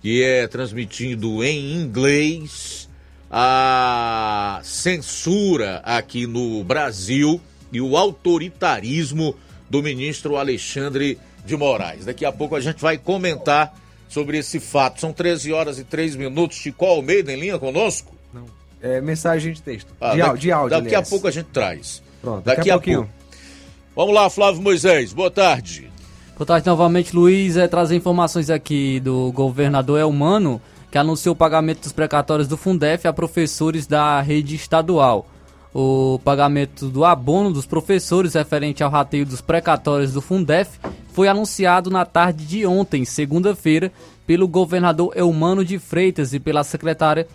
que é transmitido em inglês a censura aqui no Brasil e o autoritarismo do ministro Alexandre de Moraes. Daqui a pouco a gente vai comentar sobre esse fato. São 13 horas e 3 minutos. Chico Almeida em linha conosco? Não. É mensagem de texto. Ah, de, daqui, áudio, de áudio. Daqui aliás. a pouco a gente traz. Pronto, daqui, daqui a, a, pouquinho. pouco. Vamos lá, Flávio Moisés. Boa tarde. Boa tarde novamente, Luiz. É trazer informações aqui do governador Elmano, que anunciou o pagamento dos precatórios do Fundef a professores da rede estadual. O pagamento do abono dos professores referente ao rateio dos precatórios do Fundef foi anunciado na tarde de ontem, segunda-feira, pelo governador Elmano de Freitas e pela secretária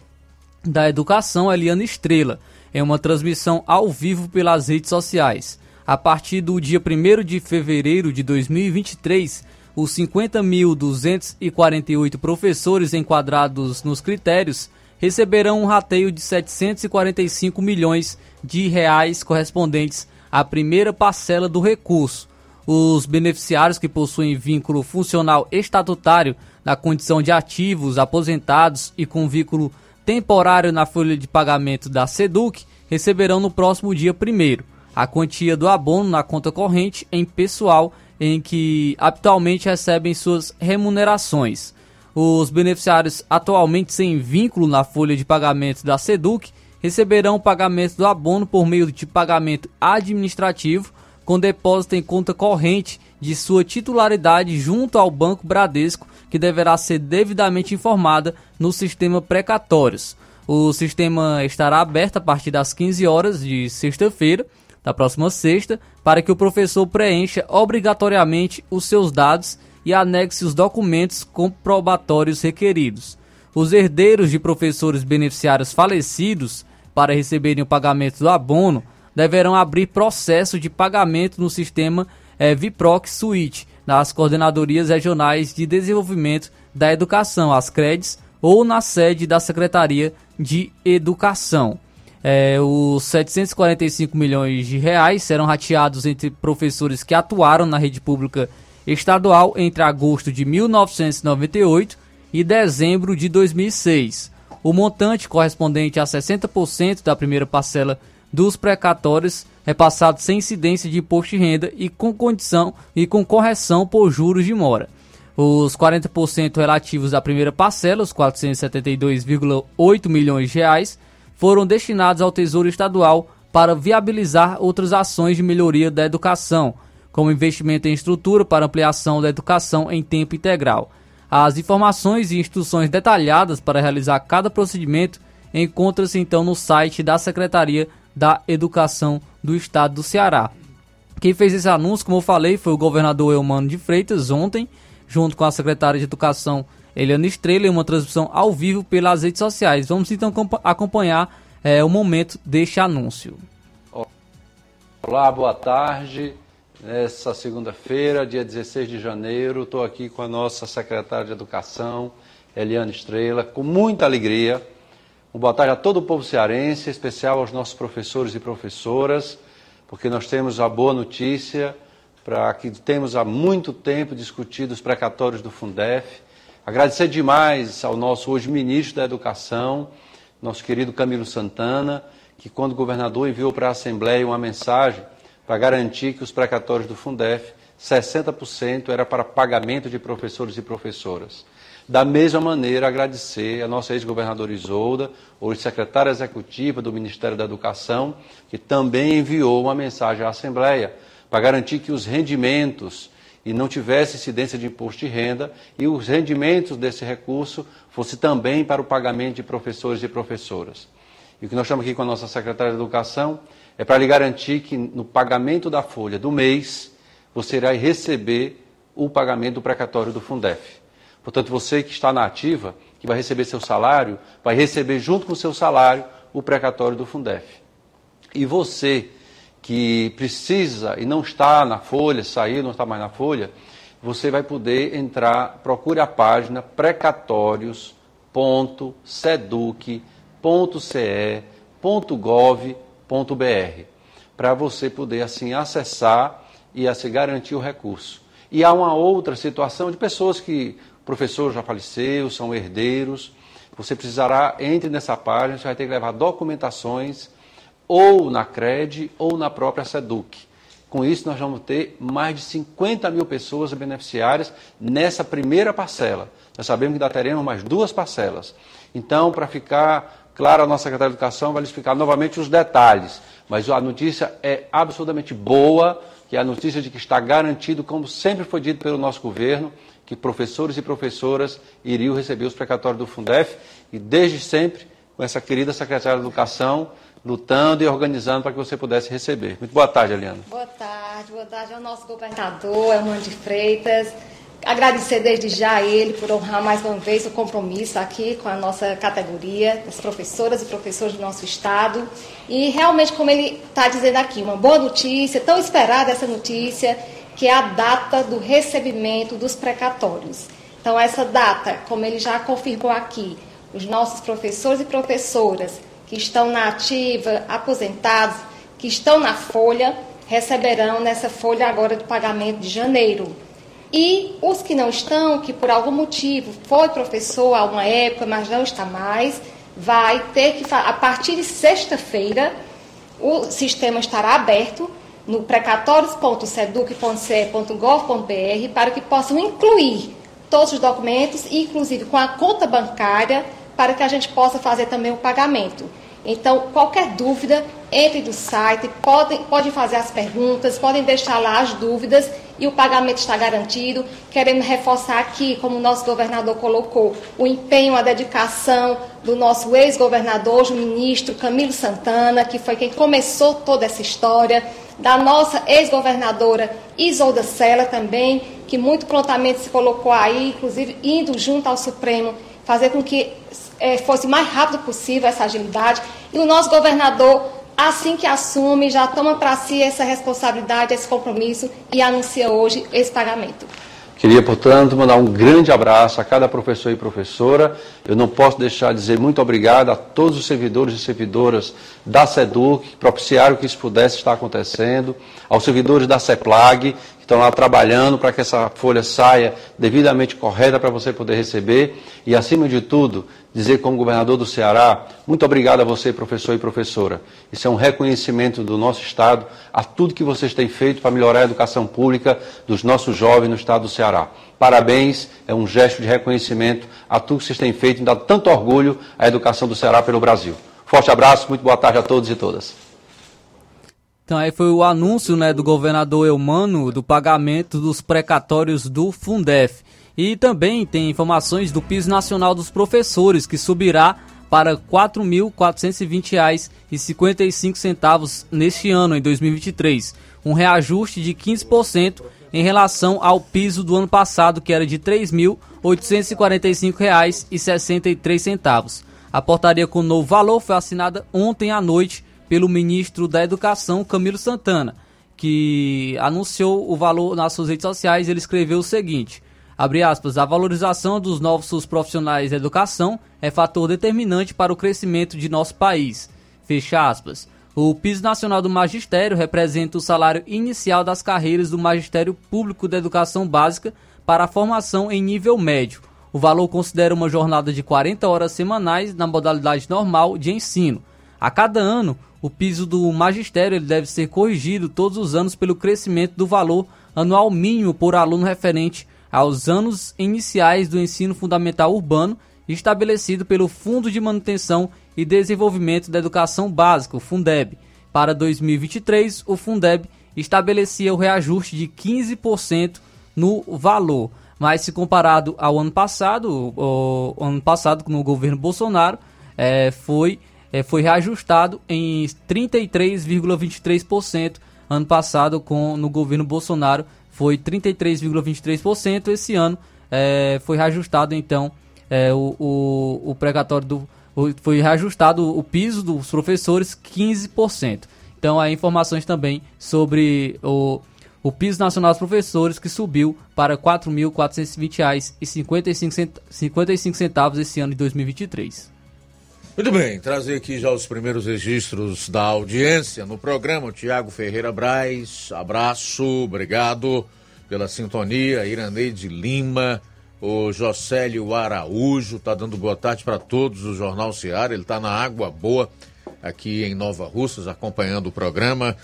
da Educação, Eliana Estrela, em uma transmissão ao vivo pelas redes sociais. A partir do dia 1 de fevereiro de 2023, os 50.248 professores enquadrados nos critérios receberão um rateio de 745 milhões de reais correspondentes à primeira parcela do recurso. Os beneficiários que possuem vínculo funcional estatutário na condição de ativos, aposentados e com vínculo temporário na folha de pagamento da SEDUC receberão no próximo dia 1 a quantia do abono na conta corrente em pessoal em que habitualmente recebem suas remunerações. Os beneficiários atualmente sem vínculo na folha de pagamento da SEDUC receberão o pagamento do abono por meio de pagamento administrativo com depósito em conta corrente de sua titularidade junto ao Banco Bradesco, que deverá ser devidamente informada no sistema precatórios. O sistema estará aberto a partir das 15 horas de sexta-feira, da próxima sexta, para que o professor preencha obrigatoriamente os seus dados e anexe os documentos comprobatórios requeridos. Os herdeiros de professores beneficiários falecidos, para receberem o pagamento do abono, deverão abrir processo de pagamento no sistema é, Viproc Suite, nas coordenadorias regionais de desenvolvimento da educação, as CREDs, ou na sede da Secretaria de Educação. É, os 745 milhões de reais serão rateados entre professores que atuaram na rede pública estadual entre agosto de 1998 e dezembro de 2006. O montante correspondente a 60% da primeira parcela dos precatórios repassado sem incidência de imposto de renda e com condição e com correção por juros de mora. Os 40% relativos à primeira parcela, os 472,8 milhões de reais, foram destinados ao Tesouro Estadual para viabilizar outras ações de melhoria da educação, como investimento em estrutura para ampliação da educação em tempo integral. As informações e instruções detalhadas para realizar cada procedimento encontram-se então no site da Secretaria da Educação do Estado do Ceará. Quem fez esse anúncio, como eu falei, foi o governador Eumano de Freitas ontem, junto com a secretária de Educação Eliana Estrela, em uma transmissão ao vivo pelas redes sociais. Vamos então acompanhar é, o momento deste anúncio. Olá, boa tarde. Nessa segunda-feira, dia 16 de janeiro, estou aqui com a nossa secretária de Educação, Eliana Estrela, com muita alegria. Um boa tarde a todo o povo cearense, em especial aos nossos professores e professoras, porque nós temos a boa notícia para que temos há muito tempo discutido os precatórios do Fundef. Agradecer demais ao nosso hoje ministro da Educação, nosso querido Camilo Santana, que quando governador enviou para a Assembleia uma mensagem para garantir que os precatórios do Fundef, 60% era para pagamento de professores e professoras. Da mesma maneira, agradecer a nossa ex-governadora Isolda, hoje secretária executiva do Ministério da Educação, que também enviou uma mensagem à Assembleia para garantir que os rendimentos e não tivesse incidência de imposto de renda e os rendimentos desse recurso fosse também para o pagamento de professores e professoras. E o que nós estamos aqui com a nossa secretária de Educação é para lhe garantir que no pagamento da folha do mês você irá receber o pagamento do precatório do Fundef. Portanto, você que está na ativa, que vai receber seu salário, vai receber junto com o seu salário o precatório do Fundef. E você que precisa e não está na folha, saiu, não está mais na folha, você vai poder entrar, procure a página precatórios.seduc.ce.gov.br para você poder assim acessar e assim garantir o recurso. E há uma outra situação de pessoas que o professor já faleceu, são herdeiros. Você precisará, entre nessa página, você vai ter que levar documentações ou na CRED ou na própria SEDUC. Com isso, nós vamos ter mais de 50 mil pessoas beneficiárias nessa primeira parcela. Nós sabemos que ainda teremos mais duas parcelas. Então, para ficar claro, a nossa secretária de Educação vai lhe explicar novamente os detalhes. Mas a notícia é absolutamente boa, que é a notícia de que está garantido, como sempre foi dito pelo nosso governo, que professores e professoras iriam receber os precatórios do Fundef. E desde sempre, com essa querida secretária de Educação, lutando e organizando para que você pudesse receber. Muito boa tarde, Eliana. Boa tarde, boa tarde ao nosso governador, Elmano de Freitas. Agradecer desde já a ele por honrar mais uma vez o compromisso aqui com a nossa categoria, as professoras e professores do nosso estado. E realmente, como ele está dizendo aqui, uma boa notícia, tão esperada essa notícia, que é a data do recebimento dos precatórios. Então, essa data, como ele já confirmou aqui, os nossos professores e professoras que estão na ativa, aposentados, que estão na folha, receberão nessa folha agora de pagamento de janeiro. E os que não estão, que por algum motivo foi professor há uma época, mas não está mais, vai ter que, a partir de sexta-feira, o sistema estará aberto no precatórios.seduc.ce.gov.br para que possam incluir todos os documentos, inclusive com a conta bancária para que a gente possa fazer também o pagamento. Então, qualquer dúvida, entre no site, podem, podem fazer as perguntas, podem deixar lá as dúvidas e o pagamento está garantido. Queremos reforçar aqui, como o nosso governador colocou, o empenho, a dedicação do nosso ex-governador, o ministro Camilo Santana, que foi quem começou toda essa história, da nossa ex-governadora Isolda Sela também, que muito prontamente se colocou aí, inclusive indo junto ao Supremo, fazer com que é, fosse mais rápido possível essa agilidade. E o nosso governador, assim que assume, já toma para si essa responsabilidade, esse compromisso e anuncia hoje esse pagamento. Queria, portanto, mandar um grande abraço a cada professor e professora. Eu não posso deixar de dizer muito obrigado a todos os servidores e servidoras da SEDUC que propiciaram que isso pudesse estar acontecendo, aos servidores da CEPLAG, estão lá trabalhando para que essa folha saia devidamente correta para você poder receber. E, acima de tudo, dizer como governador do Ceará, muito obrigado a você, professor e professora. Isso é um reconhecimento do nosso Estado a tudo que vocês têm feito para melhorar a educação pública dos nossos jovens no Estado do Ceará. Parabéns, é um gesto de reconhecimento a tudo que vocês têm feito e dá tanto orgulho à educação do Ceará pelo Brasil. Forte abraço, muito boa tarde a todos e todas. Então aí foi o anúncio né, do governador Eumano do pagamento dos precatórios do Fundef. E também tem informações do piso nacional dos professores, que subirá para R$ 4.420,55 neste ano, em 2023. Um reajuste de 15% em relação ao piso do ano passado, que era de R$ 3.845,63. A portaria com o novo valor foi assinada ontem à noite pelo ministro da Educação, Camilo Santana, que anunciou o valor nas suas redes sociais. Ele escreveu o seguinte: abre aspas, a valorização dos novos profissionais da educação é fator determinante para o crescimento de nosso país. Fecha aspas. O piso nacional do magistério representa o salário inicial das carreiras do Magistério Público da Educação Básica para a formação em nível médio. O valor considera uma jornada de 40 horas semanais na modalidade normal de ensino. A cada ano, o piso do magistério ele deve ser corrigido todos os anos pelo crescimento do valor anual mínimo por aluno referente aos anos iniciais do ensino fundamental urbano, estabelecido pelo Fundo de Manutenção e Desenvolvimento da Educação Básica, o Fundeb. Para 2023, o Fundeb estabelecia o reajuste de 15% no valor, mas se comparado ao ano passado, o, ano passado no governo Bolsonaro, é, foi é, foi reajustado em 33,23%. Ano passado, com no governo Bolsonaro, foi 33,23%. Esse ano é, foi reajustado, então, é, o, o, o precatório do. o- Foi reajustado o piso dos professores 15%. Então, há informações também sobre o, o piso nacional dos professores que subiu para R$ 4.420,55 centavos esse ano de 2023. Muito bem, trazer aqui já os primeiros registros da audiência no programa. Tiago Ferreira Braz, abraço, obrigado pela sintonia. Iraneide Lima, o Jocélio Araújo, tá dando boa tarde para todos do Jornal Seara. Ele tá na Água Boa, aqui em Nova Russas, acompanhando o programa.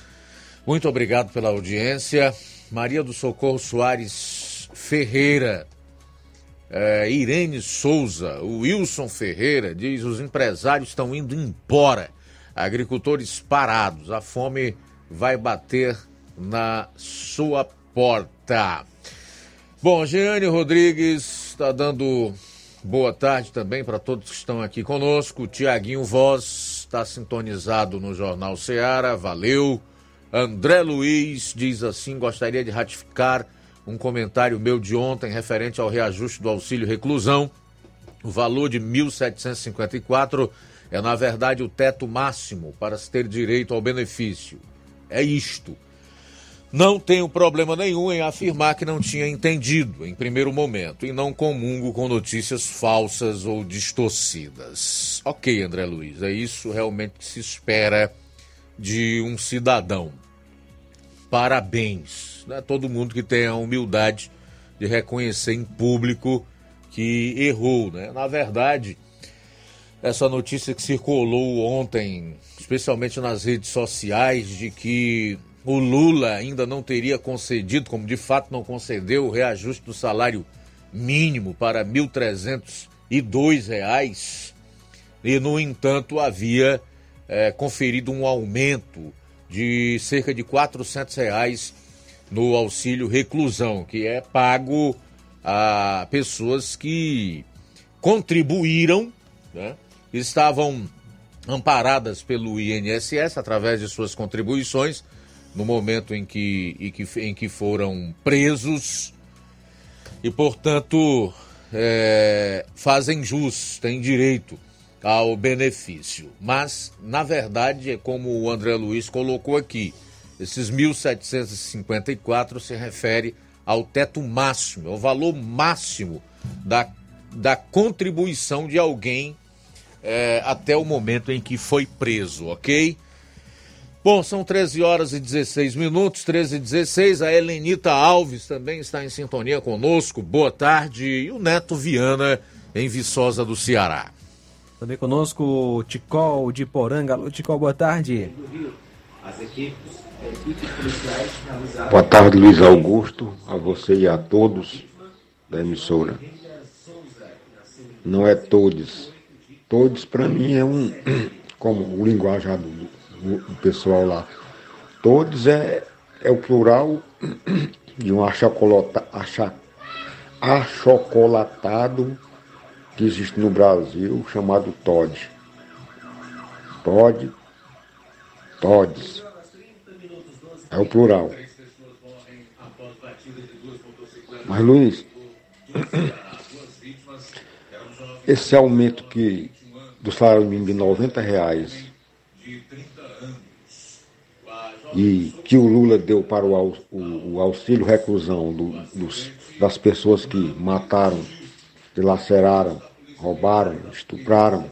Muito obrigado pela audiência. Maria do Socorro Soares Ferreira, é, Irene Souza, o Wilson Ferreira diz: os empresários estão indo embora, agricultores parados, a fome vai bater na sua porta. Bom, Jeane Rodrigues está dando boa tarde também para todos que estão aqui conosco. Tiaguinho Voz está sintonizado no Jornal Seara, valeu. André Luiz diz assim: gostaria de ratificar um comentário meu de ontem referente ao reajuste do auxílio reclusão. O valor de R$ 1.754 é, na verdade, o teto máximo para se ter direito ao benefício. É isto. Não tenho problema nenhum em afirmar que não tinha entendido em primeiro momento e não comungo com notícias falsas ou distorcidas. Ok, André Luiz, é isso realmente que se espera de um cidadão. Parabéns. Né? Todo mundo que tem a humildade de reconhecer em público que errou. Né? Na verdade, essa notícia que circulou ontem, especialmente nas redes sociais, de que o Lula ainda não teria concedido, como de fato não concedeu, o reajuste do salário mínimo para 1.302 reais, e no entanto havia eh, conferido um aumento de cerca de 400 reais no auxílio reclusão, que é pago a pessoas que contribuíram, né, estavam amparadas pelo INSS através de suas contribuições no momento em que, em que, em que foram presos e, portanto, é, fazem jus, têm direito ao benefício. Mas, na verdade, é como o André Luiz colocou aqui, esses 1.754 se refere ao teto máximo, ao valor máximo da, da contribuição de alguém é, até o momento em que foi preso, ok? Bom, são 13 horas e 16 minutos, 13 e 16. A Helenita Alves também está em sintonia conosco. Boa tarde. E o Neto Viana, em Viçosa do Ceará. Também conosco o Ticol de Poranga. Alô, Ticol, boa tarde. Boa tarde, Luiz Augusto, a você e a todos da emissora. Não é todos. Todos, para mim, é um. Como o linguajar do, do, pessoal lá. Todos é, é o plural de um achocolata, acha, achocolatado que existe no Brasil, chamado Todd. Todd, Tods. É o plural. Mas, Luiz, esse aumento que, do salário mínimo de 90 reais e que o Lula deu para o, o- o auxílio reclusão do- dos- das pessoas que mataram, dilaceraram, roubaram, estupraram,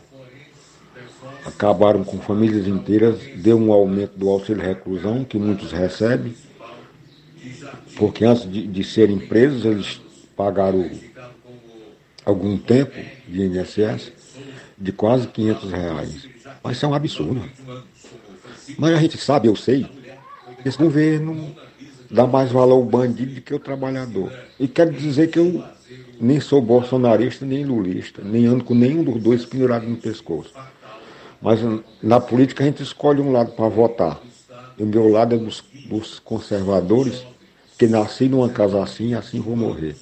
acabaram com famílias inteiras, deu um aumento do auxílio reclusão que muitos recebem, porque antes de, de serem presos eles pagaram algum tempo de INSS de quase 500 reais. Mas isso é um absurdo. Mas a gente sabe, eu sei, esse governo dá mais valor ao bandido do que ao trabalhador. E quero dizer que eu nem sou bolsonarista, nem lulista, nem ando com nenhum dos dois pendurado no pescoço. Mas na política a gente escolhe um lado para votar. E o meu lado é dos, dos conservadores, que nasci numa casa assim e assim vou morrer.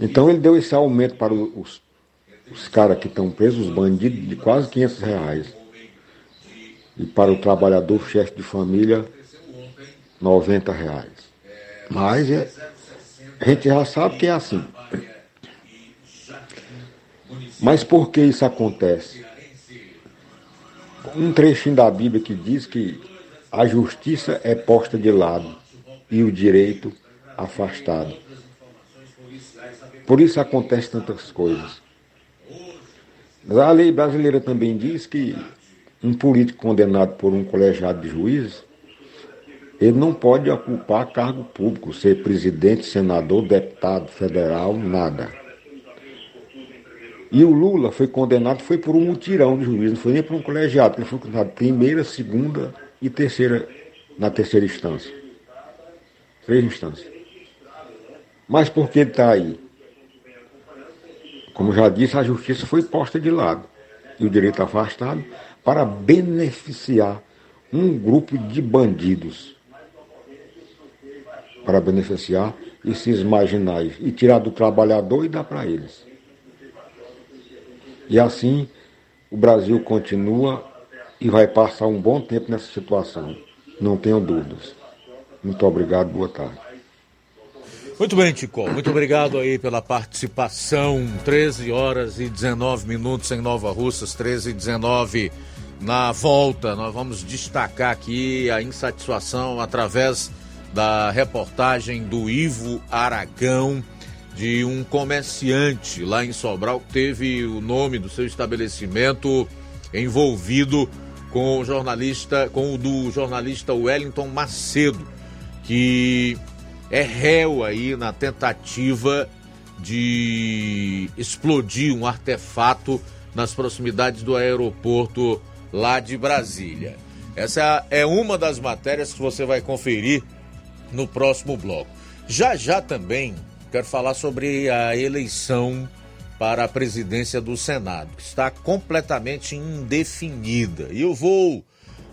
Então ele deu esse aumento para os, os caras que estão presos, os bandidos, de quase 500 reais. E para o trabalhador, chefe de família, 90 reais. Mas é, a gente já sabe que é assim. Mas por que isso acontece? Um trechinho da Bíblia que diz que a justiça é posta de lado e o direito afastado. Por isso acontecem tantas coisas. Mas a lei brasileira também diz que um político condenado por um colegiado de juízes, ele não pode ocupar cargo público, ser presidente, senador, deputado federal, nada. E o Lula foi condenado, foi por um mutirão de juízes, não foi nem por um colegiado, ele foi condenado primeira, segunda e terceira, na terceira instância. Três instâncias. Mas por que ele está aí? Como já disse, a justiça foi posta de lado e o direito afastado para beneficiar um grupo de bandidos. Para beneficiar esses marginais e tirar do trabalhador e dar para eles. E assim o Brasil continua e vai passar um bom tempo nessa situação. Não tenho dúvidas. Muito obrigado, boa tarde. Muito bem, Tico. Muito obrigado aí pela participação. 13 horas e 19 minutos em Nova Russas, 13 e 19 na volta. Nós vamos destacar aqui a insatisfação através da reportagem do Ivo Aragão, de um comerciante lá em Sobral que teve o nome do seu estabelecimento envolvido com o jornalista, com o do jornalista Wellington Macedo, que é réu aí na tentativa de explodir um artefato nas proximidades do aeroporto lá de Brasília. Essa é uma das matérias que você vai conferir no próximo bloco. Já já também quero falar sobre a eleição para a presidência do Senado, que está completamente indefinida. E eu vou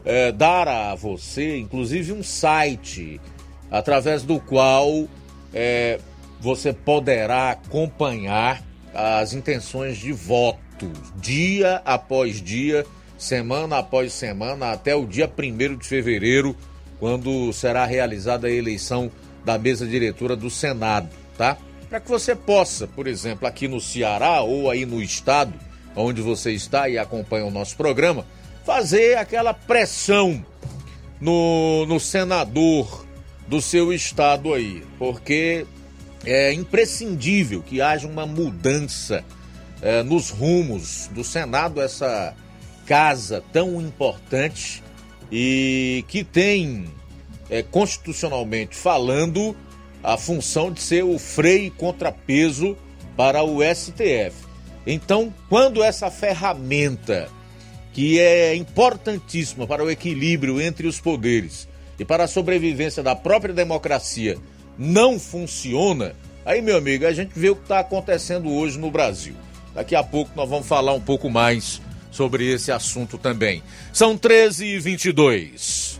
é, dar a você, inclusive, um site através do qual é, você poderá acompanhar as intenções de voto dia após dia, semana após semana, até o dia 1 de fevereiro, quando será realizada a eleição da mesa diretora do Senado, tá? Para que você possa, por exemplo, aqui no Ceará ou aí no estado onde você está e acompanha o nosso programa, fazer aquela pressão no, no senador do seu estado aí, porque é imprescindível que haja uma mudança é, nos rumos do Senado, essa casa tão importante e que tem, é, constitucionalmente falando, a função de ser o freio e contrapeso para o STF. Então, quando essa ferramenta, que é importantíssima para o equilíbrio entre os poderes, e para a sobrevivência da própria democracia não funciona, aí, meu amigo, a gente vê o que está acontecendo hoje no Brasil. Daqui a pouco nós vamos falar um pouco mais sobre esse assunto também. São 13 e 22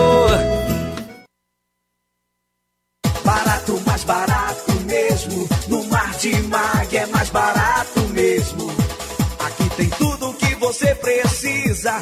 Você precisa.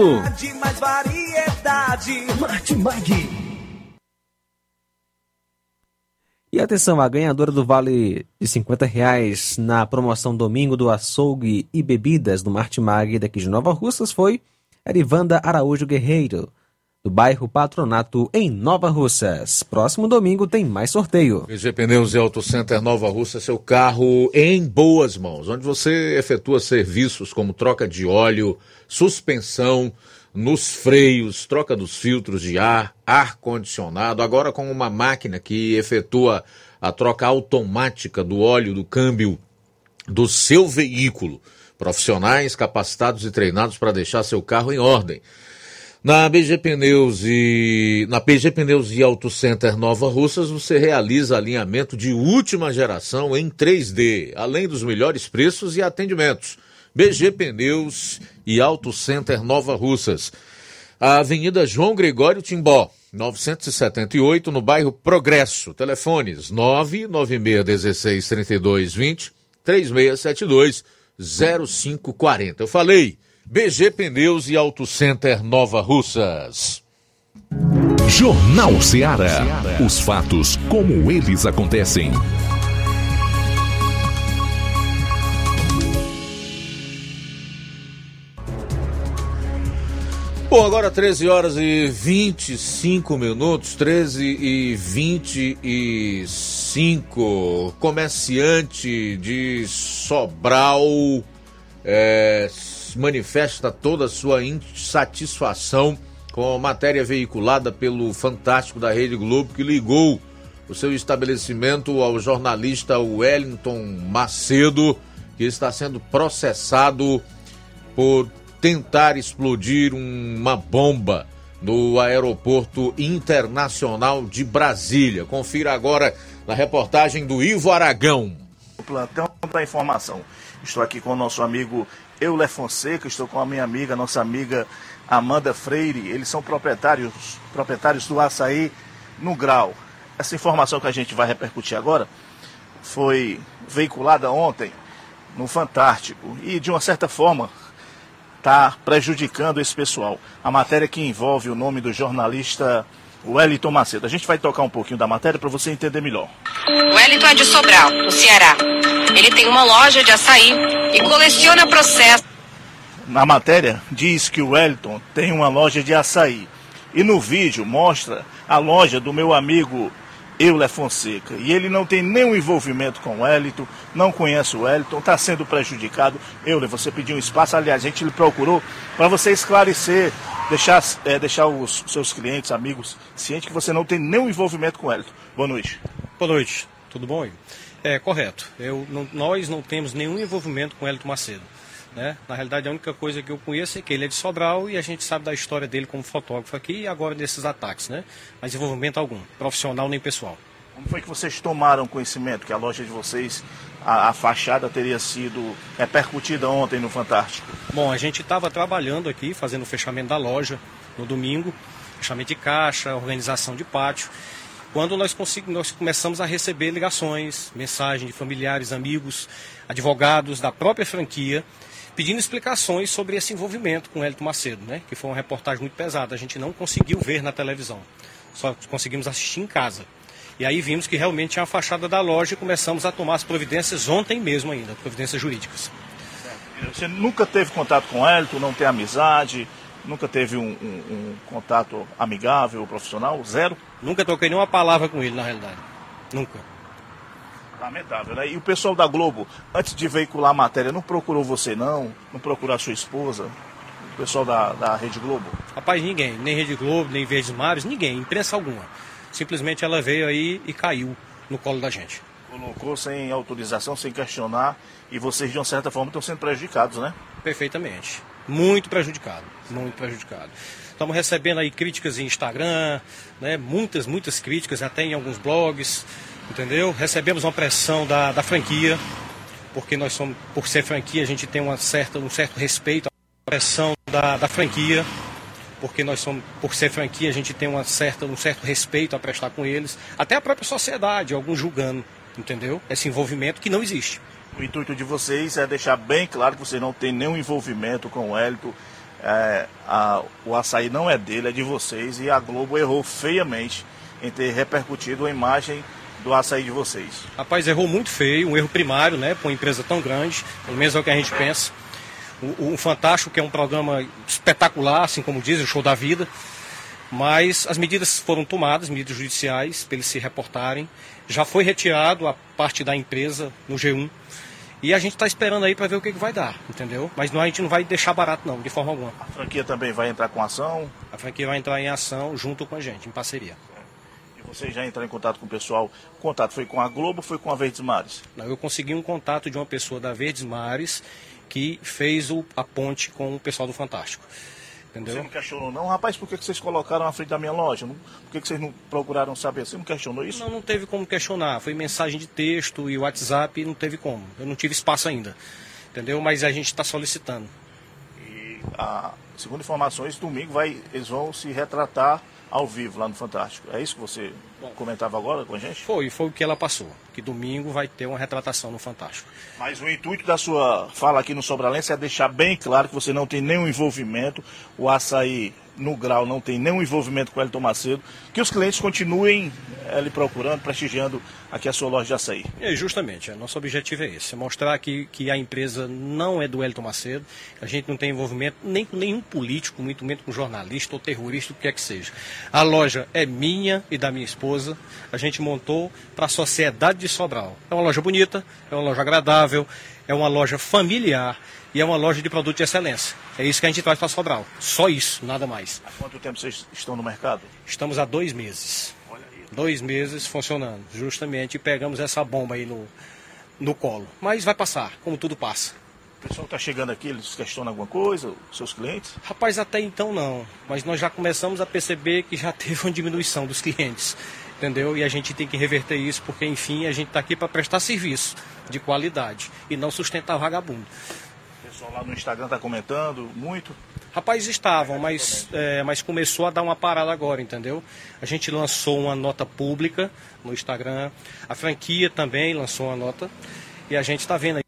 Mais variedade. Martimag. E atenção, a ganhadora do vale de 50 reais na promoção Domingo do Açougue e Bebidas do Martimag daqui de Nova Russas foi Erivanda Araújo Guerreiro, do bairro Patronato, em Nova Russas. Próximo domingo tem mais sorteio. VG Pneus e Auto Center Nova Russa, seu carro em boas mãos, onde você efetua serviços como troca de óleo, suspensão, nos freios, troca dos filtros de ar, ar-condicionado, agora com uma máquina que efetua a troca automática do óleo do câmbio do seu veículo. Profissionais capacitados e treinados para deixar seu carro em ordem. Na BG Pneus e na PG Pneus e Auto Center Nova Russas você realiza alinhamento de última geração em 3D, além dos melhores preços e atendimentos. BG Pneus e Auto Center Nova Russas. A Avenida João Gregório Timbó, 978, no bairro Progresso. Telefones 99616 3220 3672 0540. Eu falei, BG Pneus e Auto Center Nova Russas. Jornal Ceará. Os fatos como eles acontecem. Bom, agora 13 horas e 25 minutos, 13 e 25. Comerciante de Sobral é, manifesta toda a sua insatisfação com a matéria veiculada pelo Fantástico da Rede Globo que ligou o seu estabelecimento ao jornalista Wellington Macedo, que está sendo processado por tentar explodir uma bomba no Aeroporto Internacional de Brasília. Confira agora na reportagem do Ivo Aragão. O plantão da informação. Estou aqui com o nosso amigo Euler Fonseca, estou com a minha amiga, nossa amiga Amanda Freire. Eles são proprietários, proprietários do açaí no grau. Essa informação que a gente vai repercutir agora foi veiculada ontem no Fantástico e de uma certa forma está prejudicando esse pessoal. A matéria que envolve o nome do jornalista Wellington Macedo. A gente vai tocar um pouquinho da matéria para você entender melhor. O Wellington é de Sobral, no Ceará. Ele tem uma loja de açaí e coleciona processos. Na matéria diz que o Wellington tem uma loja de açaí. E no vídeo mostra a loja do meu amigo Euler Fonseca. E ele não tem nenhum envolvimento com o Wellington, não conhece o Wellington, está sendo prejudicado. Euler, você pediu um espaço, aliás, a gente lhe procurou para você esclarecer, deixar, é, deixar os seus clientes, amigos, cientes que você não tem nenhum envolvimento com o Wellington. Boa noite. Boa noite, tudo bom? Igor? É correto. Eu, não, nós não temos nenhum envolvimento com o Wellington Macedo. Né? Na realidade, a única coisa que eu conheço é que ele é de Sobral e a gente sabe da história dele como fotógrafo aqui e agora desses ataques, né? Mas envolvimento algum, profissional nem pessoal. Como foi que vocês tomaram conhecimento que a loja de vocês, a, a fachada teria sido repercutida ontem no Fantástico? Bom, a gente estava trabalhando aqui, fazendo o fechamento da loja no domingo, fechamento de caixa, organização de pátio, quando nós, nós começamos a receber ligações, mensagens de familiares, amigos, advogados da própria franquia, pedindo explicações sobre esse envolvimento com Hélito Macedo, né? que foi uma reportagem muito pesada. A gente não conseguiu ver na televisão, só conseguimos assistir em casa. E aí vimos que realmente tinha a fachada da loja e começamos a tomar as providências ontem mesmo ainda, providências jurídicas. Você nunca teve contato com o Hélito, não tem amizade, nunca teve um, um- um contato amigável, profissional? Zero? Nunca troquei nenhuma palavra com ele, na realidade. Nunca. Lamentável, né? E o pessoal da Globo, antes de veicular a matéria, não procurou você não? Não procurou a sua esposa? O pessoal da, da Rede Globo? Rapaz, ninguém, nem Rede Globo, nem Verdes Mares, ninguém, imprensa alguma. Simplesmente ela veio aí e caiu no colo da gente. Colocou sem autorização, sem questionar, e vocês de uma certa forma estão sendo prejudicados, né? Perfeitamente. Muito prejudicado, muito prejudicado. Estamos recebendo aí críticas em Instagram, né? muitas, muitas críticas, até em alguns blogs, entendeu? Recebemos uma pressão da, da franquia, porque nós somos, por ser franquia, a gente tem uma certa, um certo respeito à pressão da, da franquia, porque nós somos, por ser franquia, a gente tem uma certa, um certo respeito a prestar com eles, até a própria sociedade, alguns julgando, entendeu? Esse envolvimento que não existe. O intuito de vocês é deixar bem claro que vocês não têm nenhum envolvimento com o Hélito. É, a- o açaí não é dele, é de vocês. E a Globo errou feiamente em ter repercutido a imagem do açaí de vocês. Rapaz, errou muito feio, um erro primário, né, para uma empresa tão grande, pelo menos é o que a gente pensa. O, o Fantástico, que é um programa espetacular, assim como diz, o show da vida, mas as medidas foram tomadas, medidas judiciais, para eles se reportarem. Já foi retirado a parte da empresa no G1. E a gente está esperando aí para ver o que, que vai dar, entendeu? Mas não, a gente não vai deixar barato, não, de forma alguma. A franquia também vai entrar com ação. A franquia vai entrar em ação junto com a gente, em parceria. E vocês já entraram em contato com o pessoal. O contato foi com a Globo ou foi com a Verdes Mares? Não, Eu consegui um contato de uma pessoa da Verdes Mares que fez o, a ponte com o pessoal do Fantástico. Você Entendeu? não questionou, não? Rapaz, por que que vocês colocaram na frente da minha loja? Por que que vocês não procuraram saber? Você não questionou isso? Não, não teve como questionar. Foi mensagem de texto e WhatsApp, não teve como. Eu não tive espaço ainda. Entendeu? Mas a gente está solicitando. a, segundo informações, domingo vai, eles vão se retratar ao vivo lá no Fantástico. É isso que você comentava agora com a gente? Foi, foi o que ela passou. Que domingo vai ter uma retratação no Fantástico. Mas o intuito da sua fala aqui no Sobralense é deixar bem claro que você não tem nenhum envolvimento, o açaí no grau não tem nenhum envolvimento com o Elton Macedo, que os clientes continuem eh, lhe procurando, prestigiando aqui a sua loja de açaí. É, justamente, é, nosso objetivo é esse, é mostrar que, que a empresa não é do Elton Macedo, a gente não tem envolvimento nem com nenhum político, muito menos com jornalista ou terrorista, o que quer que seja. A loja é minha e da minha esposa, a gente montou para a sociedade de Sobral. É uma loja bonita, é uma loja agradável, é uma loja familiar e é uma loja de produto de excelência. É isso que a gente traz para Sobral, só isso, nada mais. Há quanto tempo vocês estão no mercado? Estamos há dois meses. Dois meses funcionando. Justamente pegamos essa bomba aí no, no colo. Mas vai passar, como tudo passa. O pessoal está chegando aqui, eles questionam alguma coisa, os seus clientes? Rapaz, até então não. Mas nós já começamos a perceber que já teve uma diminuição dos clientes. Entendeu? E a gente tem que reverter isso, porque, enfim, a gente está aqui para prestar serviço de qualidade e não sustentar vagabundo. Pessoal lá no Instagram está comentando muito. Rapaz, estavam, mas, é, mas começou a dar uma parada agora, entendeu? A gente lançou uma nota pública no Instagram, a franquia também lançou uma nota, e a gente está vendo aí.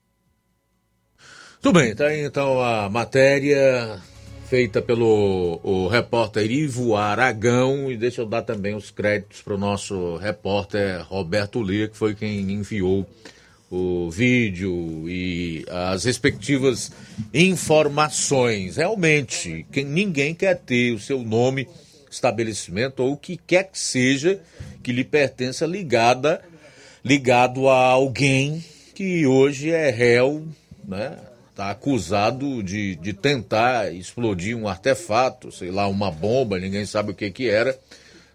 Tudo bem, tá aí então a matéria feita pelo o repórter Ivo Aragão e deixa eu dar também os créditos para o nosso repórter Roberto Lê, que foi quem enviou o vídeo e as respectivas informações. Realmente, quem, ninguém quer ter o seu nome, estabelecimento ou o que quer que seja que lhe pertença ligada, ligado a alguém que hoje é réu, né? Está acusado de, de tentar explodir um artefato, sei lá, uma bomba, ninguém sabe o que, que era,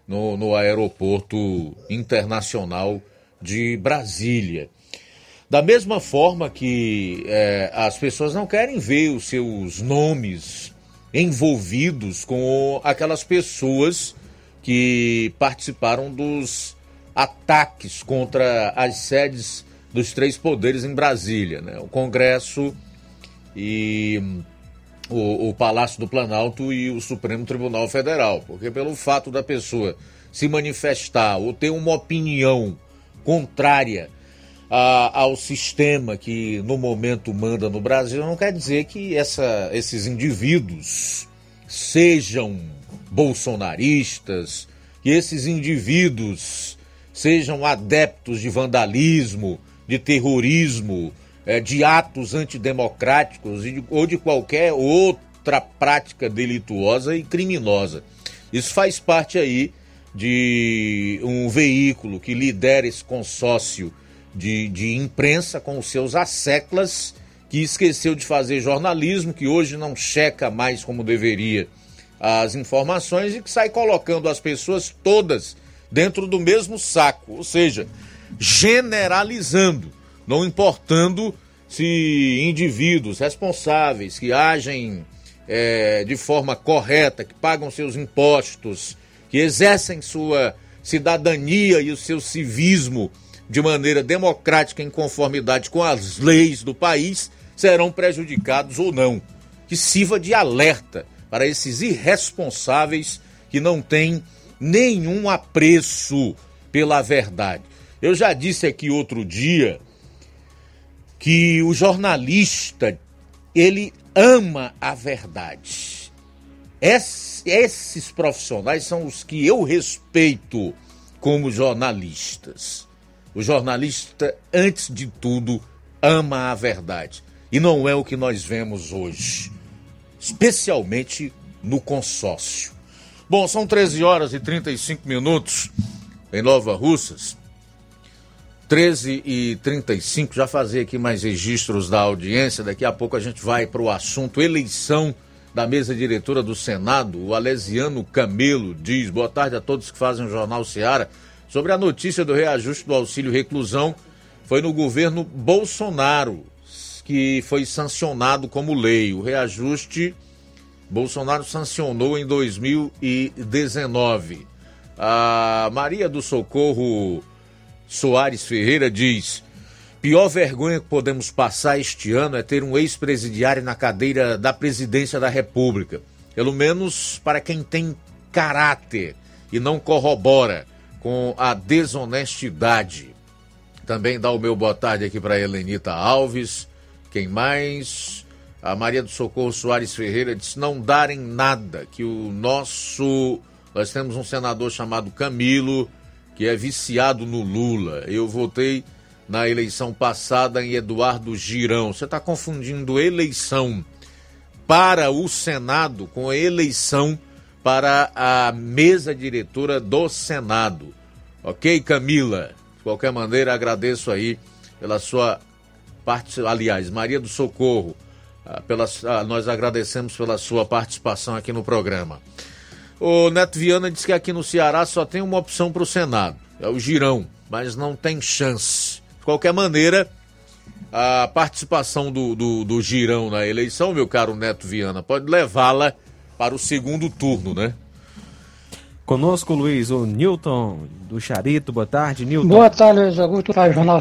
no, no aeroporto internacional de Brasília. Da mesma forma que é, as pessoas não querem ver os seus nomes envolvidos com aquelas pessoas que participaram dos ataques contra as sedes dos três poderes em Brasília, né? o Congresso e hum, o, o Palácio do Planalto e o Supremo Tribunal Federal, porque pelo fato da pessoa se manifestar ou ter uma opinião contrária a- ao sistema que no momento manda no Brasil, não quer dizer que essa, esses indivíduos sejam bolsonaristas, que esses indivíduos sejam adeptos de vandalismo, de terrorismo, eh, de atos antidemocráticos de- ou de qualquer outra prática delituosa e criminosa. Isso faz parte aí de um veículo que lidera esse consórcio de, de imprensa com os seus asseclas, que esqueceu de fazer jornalismo, que hoje não checa mais como deveria as informações e que sai colocando as pessoas todas dentro do mesmo saco, ou seja, generalizando, não importando se indivíduos responsáveis que agem eh, de forma correta, que pagam seus impostos, que exercem sua cidadania e o seu civismo de maneira democrática em conformidade com as leis do país, serão prejudicados ou não. Que sirva de alerta para esses irresponsáveis que não têm nenhum apreço pela verdade. Eu já disse aqui outro dia que o jornalista ele ama a verdade. Ess- Esses profissionais são os que eu respeito como jornalistas. O jornalista, antes de tudo, ama a verdade. E não é o que nós vemos hoje, especialmente no consórcio. Bom, são 13 horas e 35 minutos em Nova Russas. 13 e 35, já fazer aqui mais registros da audiência. Daqui a pouco a gente vai para o assunto eleição da mesa diretora do Senado. O Alesiano Camelo diz: boa tarde a todos que fazem o Jornal Seara. Sobre a notícia do reajuste do auxílio reclusão, foi no governo Bolsonaro que foi sancionado como lei. O reajuste Bolsonaro sancionou em 2019. A Maria do Socorro Soares Ferreira diz: pior vergonha que podemos passar este ano é ter um ex-presidiário na cadeira da presidência da República. Pelo menos para quem tem caráter e não corrobora com a desonestidade. Também dá o meu boa tarde aqui para Helenita Alves. Quem mais? A Maria do Socorro Soares Ferreira disse não darem nada, que o nosso. Nós temos um senador chamado Camilo, que é viciado no Lula. Eu votei na eleição passada em Eduardo Girão. Você está confundindo eleição para o Senado com eleição para a mesa diretora do Senado. Ok, Camila? De qualquer maneira, agradeço aí pela sua parte. Aliás, Maria do Socorro, ah, pela, ah, nós agradecemos pela sua participação aqui no programa. O Neto Viana disse que aqui no Ceará só tem uma opção para o Senado, é o Girão, mas não tem chance. De qualquer maneira, a participação do, do, do Girão na eleição, meu caro Neto Viana, pode levá-la para o segundo turno, né? Conosco, Luiz, o Newton do Charito. Boa tarde, Newton. Boa tarde, Luiz Augusto. Faz jornal.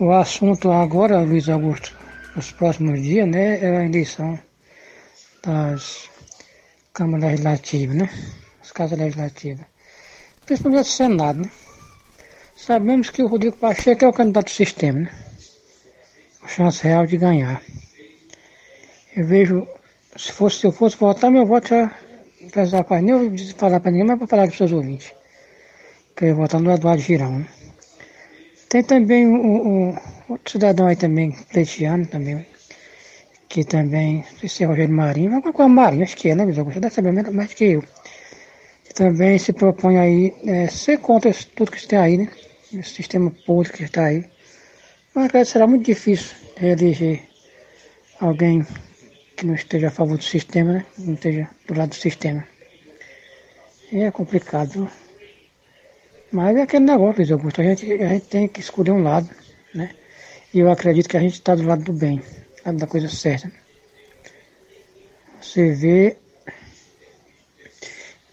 O assunto agora, Luiz Augusto, nos próximos dias, né, é a eleição das câmaras legislativas, né? As casas legislativas. Principalmente o Senado, né? Sabemos que o Rodrigo Pacheco é o candidato do sistema, né? A chance real de ganhar. Eu vejo, se, fosse, se eu fosse votar, meu voto já precisava quase nem eu falar para ninguém, mas para falar com os seus ouvintes. Que eu ia votar no Eduardo Girão, né? Tem também um, um outro cidadão aí também, pleitiano também, que também, não sei se é Rogério Marinho, mas com a Marinho, acho que é, né, Augusto? Você deve saber mais- mais que eu. Que também se propõe aí é, ser contra tudo que está aí, né? Esse sistema público que está aí. Mas será muito difícil reeleger alguém que não esteja a favor do sistema, né? Não esteja do lado do sistema. E é complicado? Mas é aquele negócio, Luiz Augusto, a gente, a gente tem que escolher um lado, né? E eu acredito que a gente está do lado do bem, lado da coisa certa. Você vê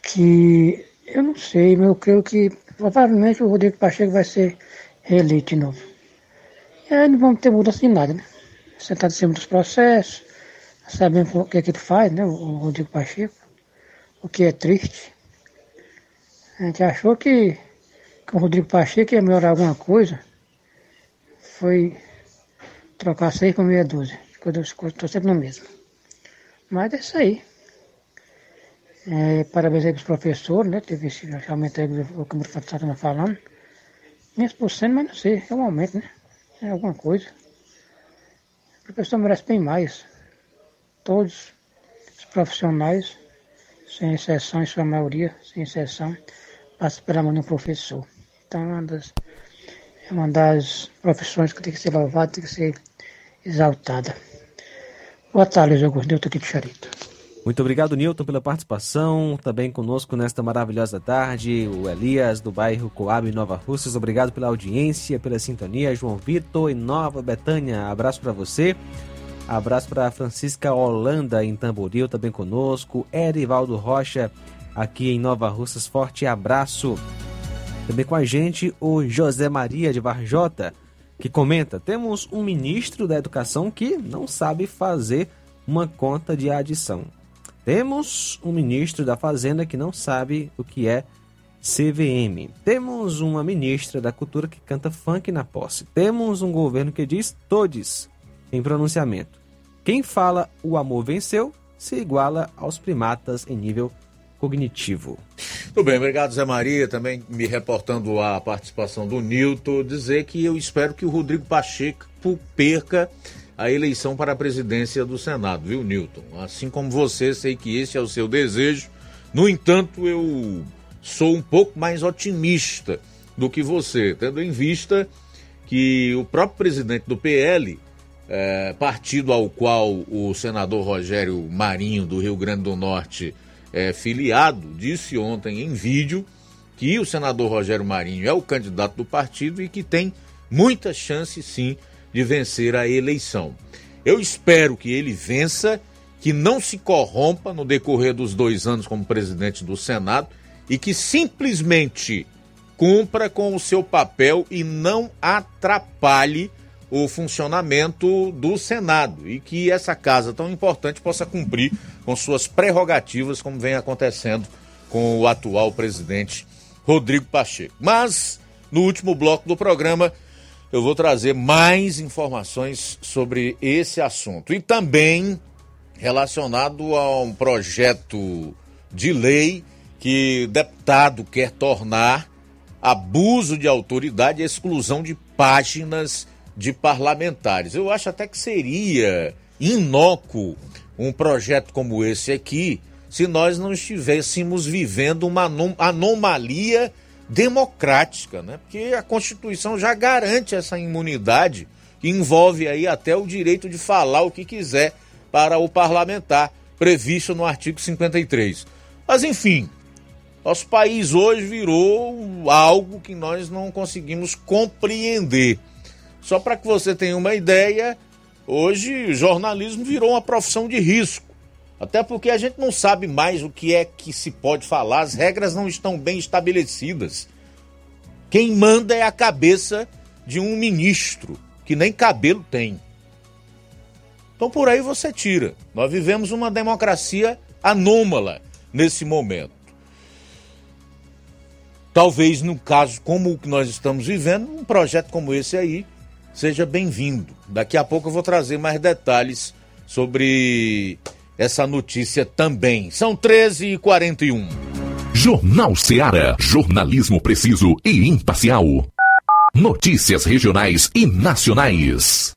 que, eu não sei, mas eu creio que provavelmente o Rodrigo Pacheco vai ser reeleito de novo. E aí não vamos ter mudança de nada, né? Está em cima dos processos, sabendo o que é que ele faz, né? O Rodrigo Pacheco, o que é triste. A gente achou que, que o Rodrigo Pacheco ia melhorar alguma coisa. Foi trocar seis por meia dúzia. Estou sempre no mesmo. Mas é isso aí. É, parabéns aí para os professores, né? Teve esse aumento aí que o Câmara estava falando. 15%, mas não sei, é um aumento, né? É alguma coisa. O professor merece bem mais. Todos os profissionais, sem exceção, em sua maioria, sem exceção, passam pela mão do professor. Então, é uma das, é uma das profissões que tem que ser louvada, tem que ser exaltada. Boa tarde, Augusto Newton aqui de Charito. Muito obrigado, Nilton, pela participação. Também conosco nesta maravilhosa tarde, o Elias, do bairro Coab, Nova Russas. Obrigado pela audiência, pela sintonia. João Vitor, em Nova Betânia. Abraço para você. Abraço para Francisca Holanda, em Tamboril, também conosco. Erivaldo Rocha, aqui em Nova Russas. Forte abraço. Também com a gente, o José Maria de Varjota, que comenta: temos um ministro da Educação que não sabe fazer uma conta de adição. Temos um ministro da Fazenda que não sabe o que é CVM. Temos uma ministra da Cultura que canta funk na posse. Temos um governo que diz todes em pronunciamento. Quem fala o amor venceu se iguala aos primatas em nível cognitivo. Tudo bem, obrigado Zé Maria, também me reportando a participação do Nilton, dizer que eu espero que o Rodrigo Pacheco perca a eleição para a presidência do Senado, viu, Newton? Assim como você, sei que esse é o seu desejo. No entanto, eu sou um pouco mais otimista do que você, tendo em vista que o próprio presidente do PL, é, partido ao qual o senador Rogério Marinho, do Rio Grande do Norte, é filiado, disse ontem em vídeo que o senador Rogério Marinho é o candidato do partido e que tem muita chance, sim, de vencer a eleição. Eu espero que ele vença, que não se corrompa no decorrer dos dois anos como presidente do Senado e que simplesmente cumpra com o seu papel e não atrapalhe o funcionamento do Senado e que essa casa tão importante possa cumprir com suas prerrogativas, como vem acontecendo com o atual presidente Rodrigo Pacheco. Mas, no último bloco do programa, eu vou trazer mais informações sobre esse assunto e também relacionado a um projeto de lei que deputado quer tornar abuso de autoridade exclusão de páginas de parlamentares. Eu acho até que seria inócuo um projeto como esse aqui se nós não estivéssemos vivendo uma anomalia democrática, né? Porque a Constituição já garante essa imunidade que envolve aí até o direito de falar o que quiser para o parlamentar, previsto no artigo 53. Mas enfim, nosso país hoje virou algo que nós não conseguimos compreender. Só para que você tenha uma ideia, hoje jornalismo virou uma profissão de risco. Até porque a gente não sabe mais o que é que se pode falar, as regras não estão bem estabelecidas. Quem manda é a cabeça de um ministro, que nem cabelo tem. Então por aí você tira. Nós vivemos uma democracia anômala nesse momento. Talvez no caso como o que nós estamos vivendo, um projeto como esse aí seja bem-vindo. Daqui a pouco eu vou trazer mais detalhes sobre essa notícia também. São 13h41. Jornal Seara. Jornalismo preciso e imparcial. Notícias regionais e nacionais.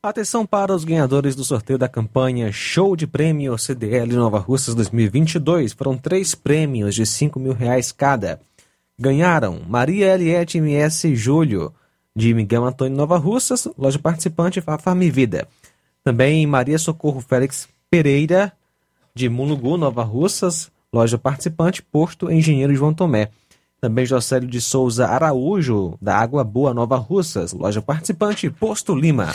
Atenção para os ganhadores do sorteio da campanha Show de Prêmio CDL Nova Russas 2022. Foram três prêmios de 5 mil reais cada. Ganharam Maria Eliette MS Júlio, de Miguel Antônio Nova Russas, loja participante Farmi Vida. Também Maria Socorro Félix Pereira, de Mulugu, Nova Russas, loja participante Posto Engenheiro João Tomé. Também Jocélio de Souza Araújo, da Água Boa Nova Russas, loja participante Posto Lima.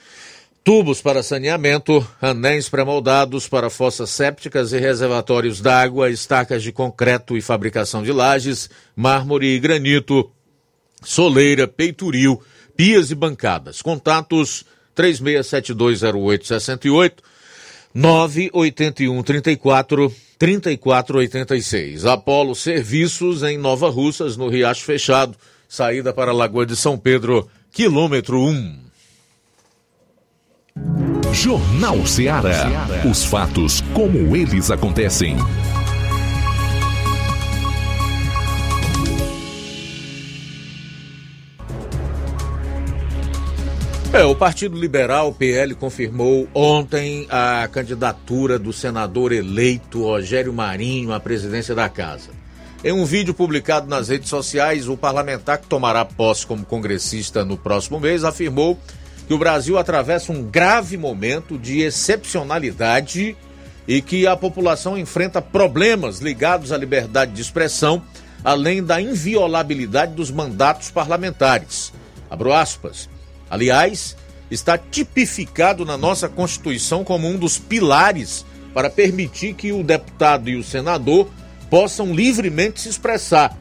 Tubos para saneamento, anéis pré-moldados para fossas sépticas e reservatórios d'água, estacas de concreto e fabricação de lajes, mármore e granito, soleira, peitoril, pias e bancadas. Contatos 36720868, 981 34 3486. Apolo Serviços em Nova Russas, no Riacho Fechado, saída para a Lagoa de São Pedro, quilômetro 1. Jornal Ceará. Os fatos como eles acontecem. É, o Partido Liberal, PL, confirmou ontem a candidatura do senador eleito Rogério Marinho à presidência da Casa. Em um vídeo publicado nas redes sociais, o parlamentar que tomará posse como congressista no próximo mês afirmou que o Brasil atravessa um grave momento de excepcionalidade e que a população enfrenta problemas ligados à liberdade de expressão, além da inviolabilidade dos mandatos parlamentares. Abro aspas. Aliás, está tipificado na nossa Constituição como um dos pilares para permitir que o deputado e o senador possam livremente se expressar.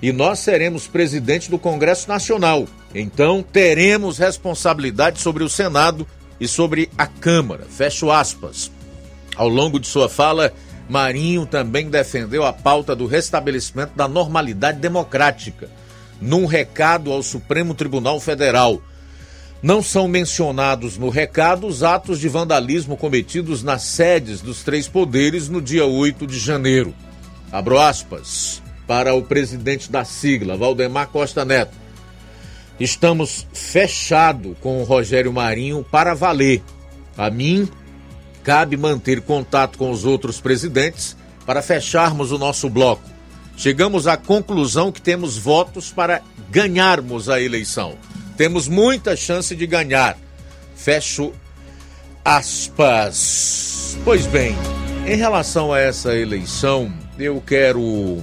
E nós seremos presidente do Congresso Nacional. Então teremos responsabilidade sobre o Senado e sobre a Câmara. Fecho aspas. Ao longo de sua fala, Marinho também defendeu a pauta do restabelecimento da normalidade democrática, num recado ao Supremo Tribunal Federal. Não são mencionados no recado os atos de vandalismo cometidos nas sedes dos três poderes no dia 8 de janeiro. Abro aspas para o presidente da sigla, Valdemar Costa Neto. estamos fechado com o Rogério Marinho para valer. A mim cabe manter contato com os outros presidentes para fecharmos o nosso bloco. Chegamos à conclusão que temos votos para ganharmos a eleição. Temos muita chance de ganhar. Fecho aspas. Pois bem, em relação a essa eleição, eu quero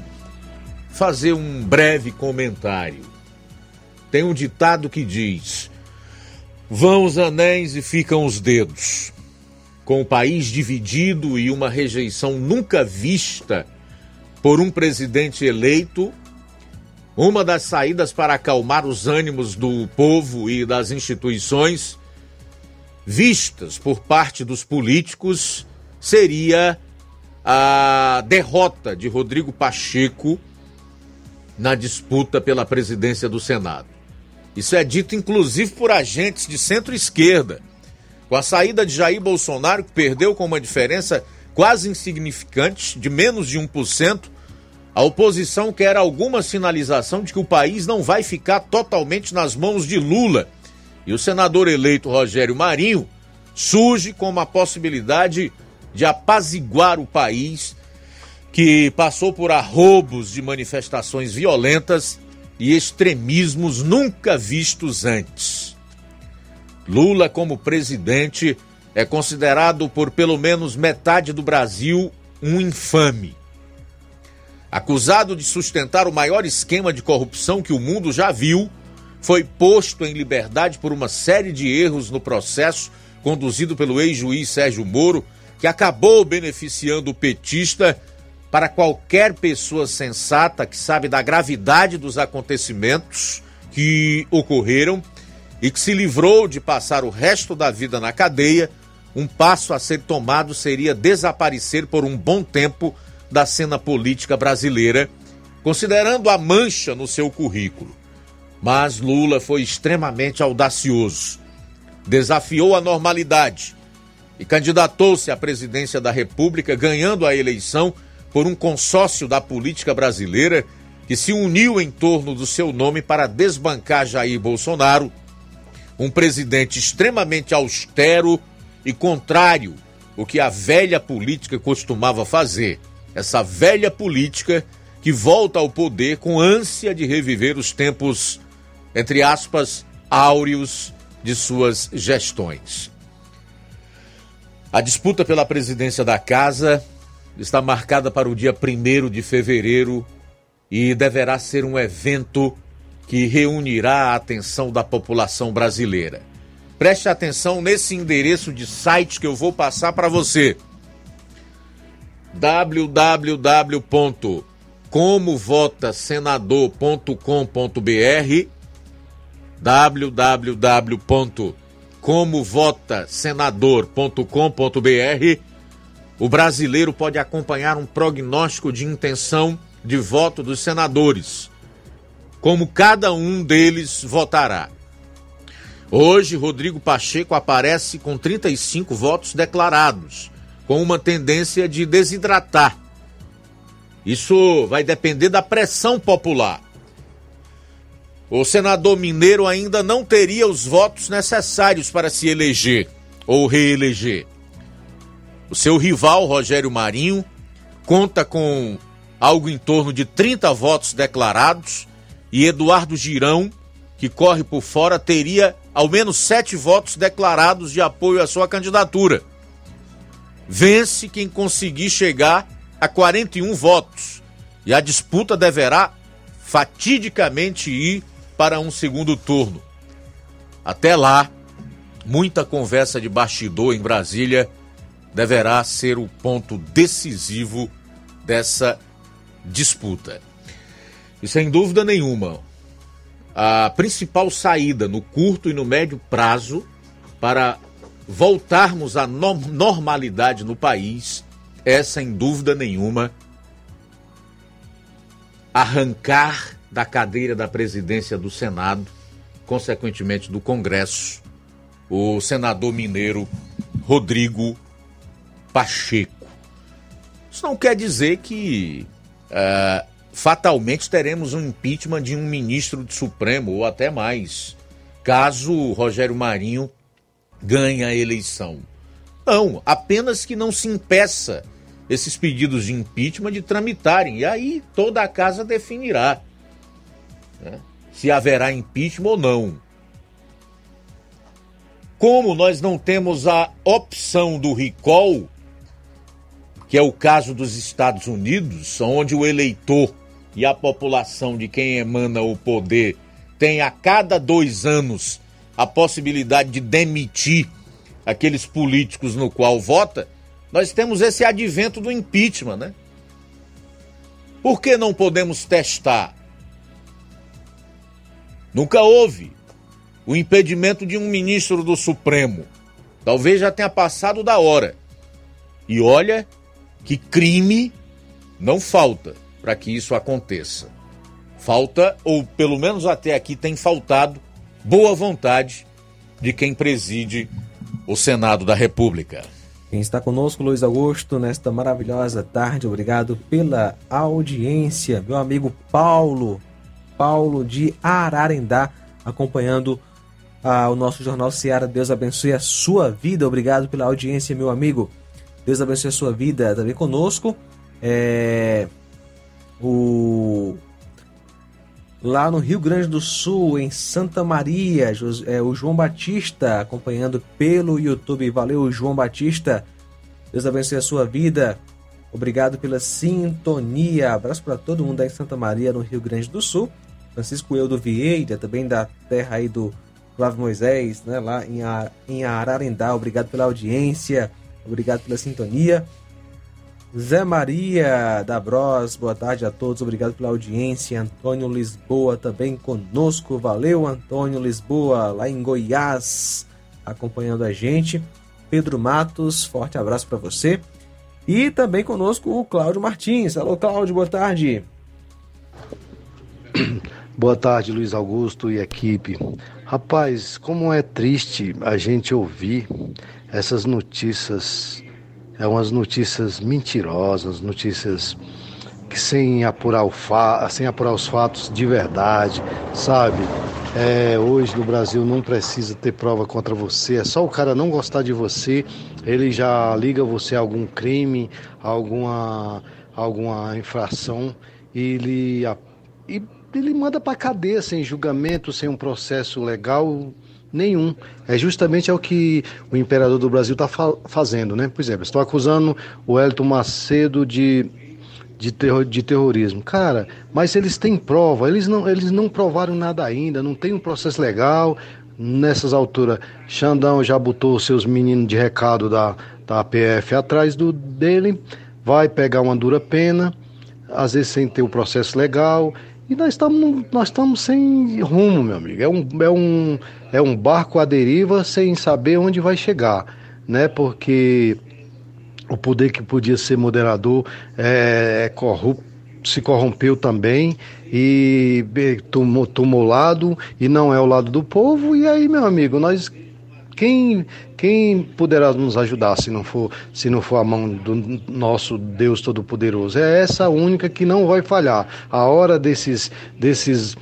fazer um breve comentário. Tem um ditado que diz: Vão os anéis e ficam os dedos. Com o país dividido e uma rejeição nunca vista por um presidente eleito, uma das saídas para acalmar os ânimos do povo e das instituições vistas por parte dos políticos seria a derrota de Rodrigo Pacheco na disputa pela presidência do Senado. Isso é dito inclusive por agentes de centro-esquerda. Com a saída de Jair Bolsonaro, que perdeu com uma diferença quase insignificante, de menos de 1%, a oposição quer alguma sinalização de que o país não vai ficar totalmente nas mãos de Lula. E o senador eleito Rogério Marinho surge como a possibilidade de apaziguar o país que passou por arrobos de manifestações violentas e extremismos nunca vistos antes. Lula, como presidente, é considerado por pelo menos metade do Brasil um infame. Acusado de sustentar o maior esquema de corrupção que o mundo já viu, foi posto em liberdade por uma série de erros no processo conduzido pelo ex-juiz Sérgio Moro, que acabou beneficiando o petista para qualquer pessoa sensata que sabe da gravidade dos acontecimentos que ocorreram e que se livrou de passar o resto da vida na cadeia, um passo a ser tomado seria desaparecer por um bom tempo da cena política brasileira, considerando a mancha no seu currículo. Mas Lula foi extremamente audacioso. Desafiou a normalidade e candidatou-se à presidência da República, ganhando a eleição por um consórcio da política brasileira que se uniu em torno do seu nome para desbancar Jair Bolsonaro, um presidente extremamente austero e contrário ao que a velha política costumava fazer. Essa velha política que volta ao poder com ânsia de reviver os tempos, entre aspas, áureos de suas gestões. A disputa pela presidência da casa está marcada para o dia 1 de fevereiro e deverá ser um evento que reunirá a atenção da população brasileira. Preste atenção nesse endereço de site que eu vou passar para você: www.comovotasenador.com.br www.comovotasenador.com.br o brasileiro pode acompanhar um prognóstico de intenção de voto dos senadores, como cada um deles votará. Hoje, Rodrigo Pacheco aparece com 35 votos declarados, com uma tendência de desidratar. Isso vai depender da pressão popular. O senador mineiro ainda não teria os votos necessários para se eleger ou reeleger. O seu rival, Rogério Marinho, conta com algo em torno de 30 votos declarados e Eduardo Girão, que corre por fora, teria ao menos sete votos declarados de apoio à sua candidatura. Vence quem conseguir chegar a 41 votos e a disputa deverá fatidicamente ir para um segundo turno. Até lá, muita conversa de bastidor em Brasília deverá ser o ponto decisivo dessa disputa. E sem dúvida nenhuma, a principal saída no curto e no médio prazo para voltarmos à normalidade no país é, sem dúvida nenhuma, arrancar da cadeira da presidência do Senado, consequentemente do Congresso, o senador mineiro Rodrigo Pacheco. Isso não quer dizer que uh, fatalmente teremos um impeachment de um ministro do Supremo ou até mais, caso Rogério Marinho ganhe a eleição. Não, apenas que não se impeça esses pedidos de impeachment de tramitarem. E aí toda a casa definirá né, se haverá impeachment ou não. Como nós não temos a opção do recall, que é o caso dos Estados Unidos, onde o eleitor e a população de quem emana o poder tem a cada dois anos a possibilidade de demitir aqueles políticos no qual vota, nós temos esse advento do impeachment, né? Por que não podemos testar? Nunca houve o impedimento de um ministro do Supremo. Talvez já tenha passado da hora. E olha que crime não falta para que isso aconteça. Falta, ou pelo menos até aqui tem faltado, boa vontade de quem preside o Senado da República. Quem está conosco, Luiz Augusto, nesta maravilhosa tarde, obrigado pela audiência. Meu amigo Paulo, Paulo de Ararendá, acompanhando ah, o nosso Jornal Seara. Deus abençoe a sua vida. Obrigado pela audiência, meu amigo. Deus abençoe a sua vida também conosco. É... O lá no Rio Grande do Sul, em Santa Maria, é, o João Batista acompanhando pelo YouTube. Valeu, João Batista. Deus abençoe a sua vida. Obrigado pela sintonia. Abraço para todo mundo aí em Santa Maria, no Rio Grande do Sul. Francisco Eudo Vieira, também da terra aí do Flávio Moisés, né, lá em, em Ararendá. Obrigado pela audiência. Obrigado pela sintonia. Zé Maria da Bros, boa tarde a todos, obrigado pela audiência. Antônio Lisboa também conosco, valeu Antônio Lisboa, lá em Goiás, acompanhando a gente. Pedro Matos, forte abraço para você. E também conosco o Cláudio Martins. Alô Cláudio, boa tarde. Boa tarde, Luiz Augusto e equipe. Rapaz, como é triste a gente ouvir essas notícias é umas notícias mentirosas, notícias que sem apurar, o fa sem apurar os fatos de verdade, sabe? É, hoje no Brasil não precisa ter prova contra você, é só o cara não gostar de você, ele já liga você a algum crime, a alguma, alguma infração e ele, e ele manda para cadeia sem julgamento, sem um processo legal Nenhum. É justamente é o que o imperador do Brasil está fa fazendo, né? Por exemplo, estou acusando o Elton Macedo de, de, terror, de terrorismo. Cara, mas eles têm prova, eles não, eles não provaram nada ainda, não tem um processo legal. Nessas alturas, Xandão já botou seus meninos de recado da, da PF atrás do, dele, vai pegar uma dura pena, às vezes sem ter o processo legal e nós estamos nós estamos sem rumo, meu amigo. É um, é, um, é um barco à deriva sem saber onde vai chegar, né? Porque o poder que podia ser moderador é, é corrupto se corrompeu também e tomou, tomou lado e não é o lado do povo. E aí, meu amigo, nós quem, quem poderá nos ajudar se não for se não for a mão do nosso Deus Todo-Poderoso? É essa única que não vai falhar. A hora desses desses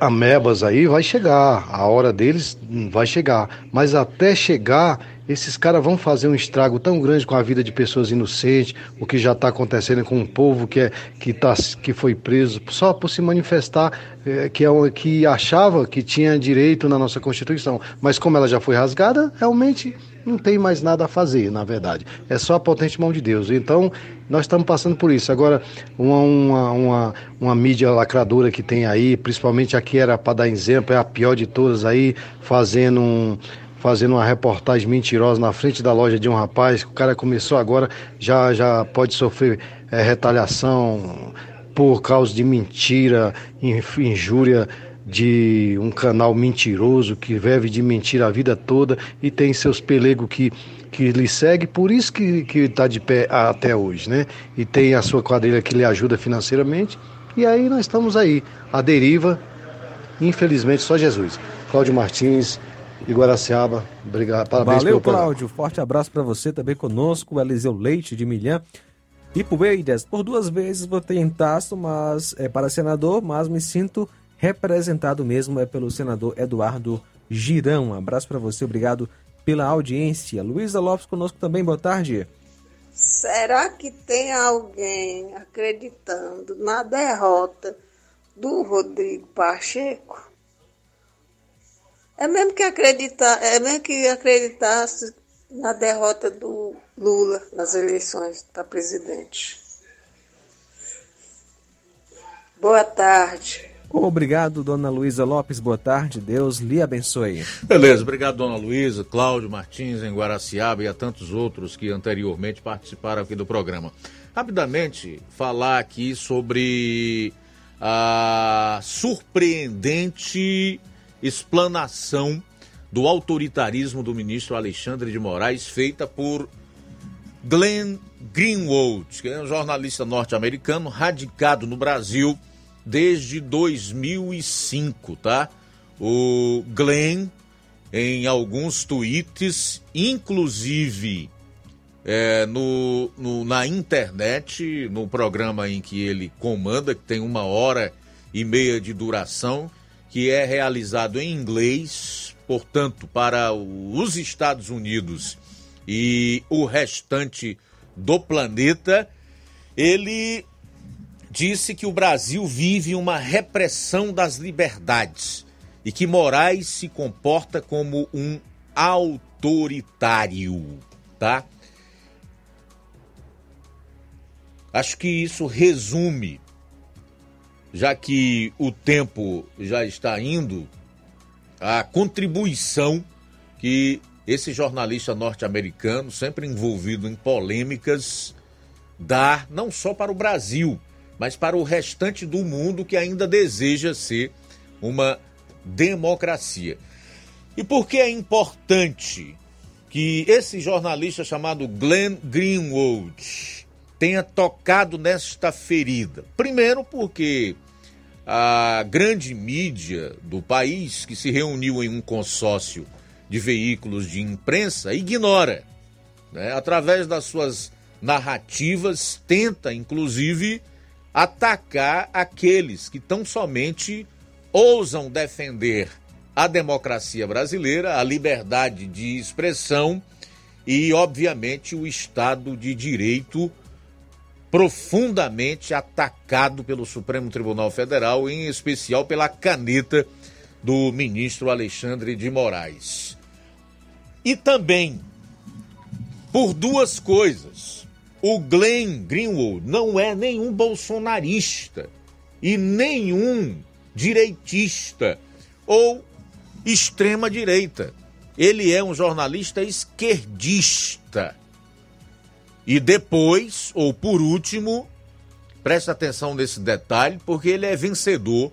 amebas aí vai chegar, a hora deles vai chegar, mas até chegar esses caras vão fazer um estrago tão grande com a vida de pessoas inocentes, o que já está acontecendo com um povo que, é, que, tá, que foi preso só por se manifestar, é, que, é, que achava que tinha direito na nossa Constituição. Mas como ela já foi rasgada, realmente não tem mais nada a fazer, na verdade. É só a potente mão de Deus. Então, nós estamos passando por isso. Agora, uma, uma, uma, uma mídia lacradora que tem aí, principalmente aqui era para dar exemplo, é a pior de todas aí, fazendo um fazendo uma reportagem mentirosa na frente da loja de um rapaz, o cara começou agora, já, já pode sofrer é, retaliação por causa de mentira, injúria de um canal mentiroso que vive de mentira a vida toda e tem seus pelegos que, que lhe segue, por isso que está de pé até hoje, né? E tem a sua quadrilha que lhe ajuda financeiramente. E aí nós estamos aí, a deriva, infelizmente só Jesus. Cláudio Martins, de Guaraciaba. Obrigado, parabéns Valeu, Cláudio. Forte abraço para você também conosco, o Eliseu Leite de Milhã. Ipueiras, por duas vezes votei em Tasso, mas é para senador, mas me sinto representado mesmo é pelo senador Eduardo Girão. Um abraço para você, obrigado pela audiência. Luísa Lopes conosco também, boa tarde. Será que tem alguém acreditando na derrota do Rodrigo Pacheco? É mesmo que acreditar, é mesmo que acreditasse na derrota do Lula nas eleições para presidente. Boa tarde. Obrigado, dona Luísa Lopes. Boa tarde. Deus lhe abençoe. Beleza, obrigado, dona Luísa, Cláudio Martins em Guaraciaba e a tantos outros que anteriormente participaram aqui do programa. Rapidamente, falar aqui sobre a surpreendente explanação do autoritarismo do ministro Alexandre de Moraes, feita por Glenn Greenwald, que é um jornalista norte-americano radicado no Brasil desde 2005, tá? O Glenn, em alguns tweets, inclusive é, no, no, na internet, no programa em que ele comanda, que tem uma hora e meia de duração, que é realizado em inglês, portanto, para os Estados Unidos e o restante do planeta, ele disse que o Brasil vive uma repressão das liberdades e que Moraes se comporta como um autoritário, tá? Acho que isso resume, já que o tempo já está indo, a contribuição que esse jornalista norte-americano, sempre envolvido em polêmicas, dá não só para o Brasil, mas para o restante do mundo que ainda deseja ser uma democracia. E por que é importante que esse jornalista chamado Glenn Greenwald tenha tocado nesta ferida? Primeiro, porque a grande mídia do país, que se reuniu em um consórcio de veículos de imprensa, ignora, né? através das suas narrativas, tenta inclusive atacar aqueles que tão somente ousam defender a democracia brasileira, a liberdade de expressão e, obviamente, o Estado de Direito profundamente atacado pelo Supremo Tribunal Federal, em especial pela caneta do ministro Alexandre de Moraes. E também por duas coisas o Glenn Greenwald não é nenhum bolsonarista e nenhum direitista ou extrema direita. Ele é um jornalista esquerdista. E depois, ou por último, presta atenção nesse detalhe, porque ele é vencedor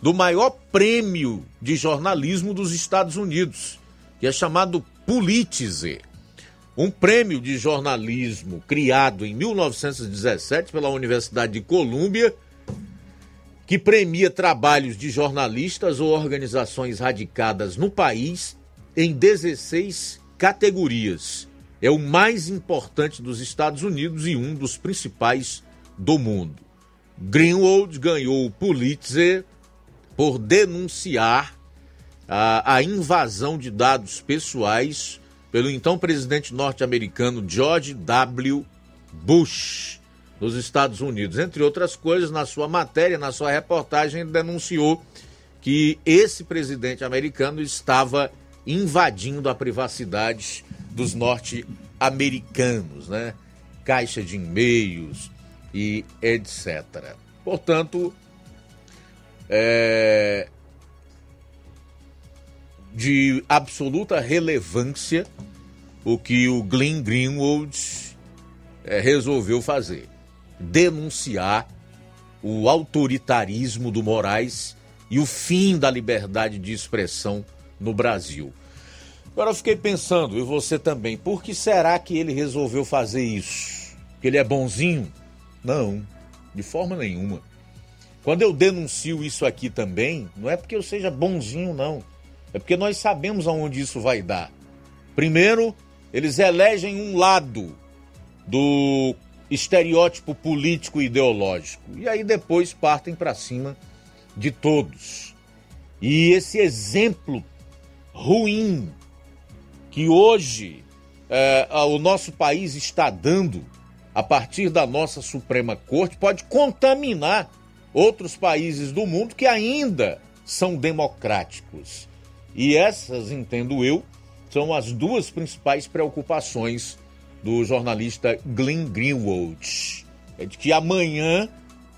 do maior prêmio de jornalismo dos Estados Unidos, que é chamado Pulitzer um prêmio de jornalismo criado em 1917 pela Universidade de Colômbia, que premia trabalhos de jornalistas ou organizações radicadas no país em 16 categorias. É o mais importante dos Estados Unidos e um dos principais do mundo. Greenwald ganhou o Pulitzer por denunciar a, a invasão de dados pessoais pelo então presidente norte-americano George W. Bush, nos Estados Unidos. Entre outras coisas, na sua matéria, na sua reportagem, ele denunciou que esse presidente americano estava invadindo a privacidade dos norte-americanos, né? Caixa de e-mails e etc. Portanto, é, de absoluta relevância o que o Glenn Greenwald é, resolveu fazer: denunciar o autoritarismo do Moraes e o fim da liberdade de expressão no Brasil. Agora eu fiquei pensando, e você também, por que será que ele resolveu fazer isso? Que ele é bonzinho? Não, de forma nenhuma. Quando eu denuncio isso aqui também, não é porque eu seja bonzinho, não. É porque nós sabemos aonde isso vai dar. Primeiro, eles elegem um lado do estereótipo político e ideológico. E aí depois partem para cima de todos. E esse exemplo ruim que hoje é, o nosso país está dando a partir da nossa Suprema Corte pode contaminar outros países do mundo que ainda são democráticos. E essas, entendo eu, são as duas principais preocupações do jornalista Glenn Greenwald. É de que amanhã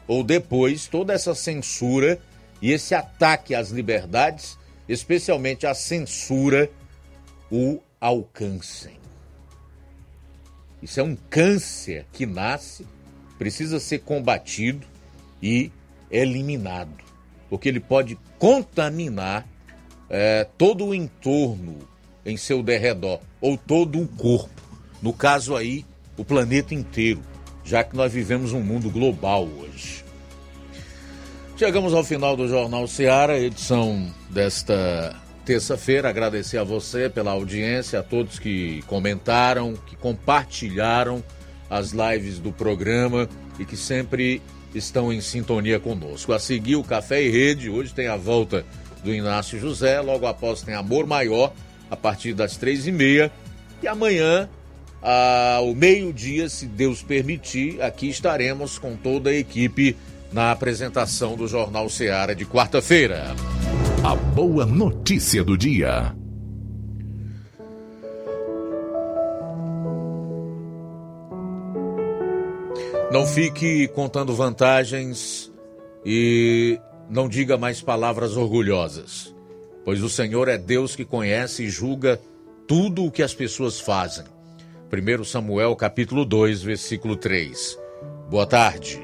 ou depois toda essa censura e esse ataque às liberdades, especialmente a censura, o alcancem. Isso é um câncer que nasce, precisa ser combatido e eliminado, porque ele pode contaminar é, todo o entorno em seu derredor, ou todo o corpo. No caso aí, o planeta inteiro, já que nós vivemos um mundo global hoje. Chegamos ao final do Jornal Seara, edição desta terça-feira. Agradecer a você pela audiência, a todos que comentaram, que compartilharam as lives do programa e que sempre estão em sintonia conosco. A seguir, o Café e Rede. Hoje tem a volta do Inácio José. Logo após, tem Amor Maior, a partir das três e meia. E amanhã, ao meio-dia, se Deus permitir, aqui estaremos com toda a equipe na apresentação do Jornal Seara de quarta-feira. A boa notícia do dia. Não fique contando vantagens e não diga mais palavras orgulhosas, pois o Senhor é Deus que conhece e julga tudo o que as pessoas fazem. 1 Samuel capítulo 2, versículo 3. Boa tarde.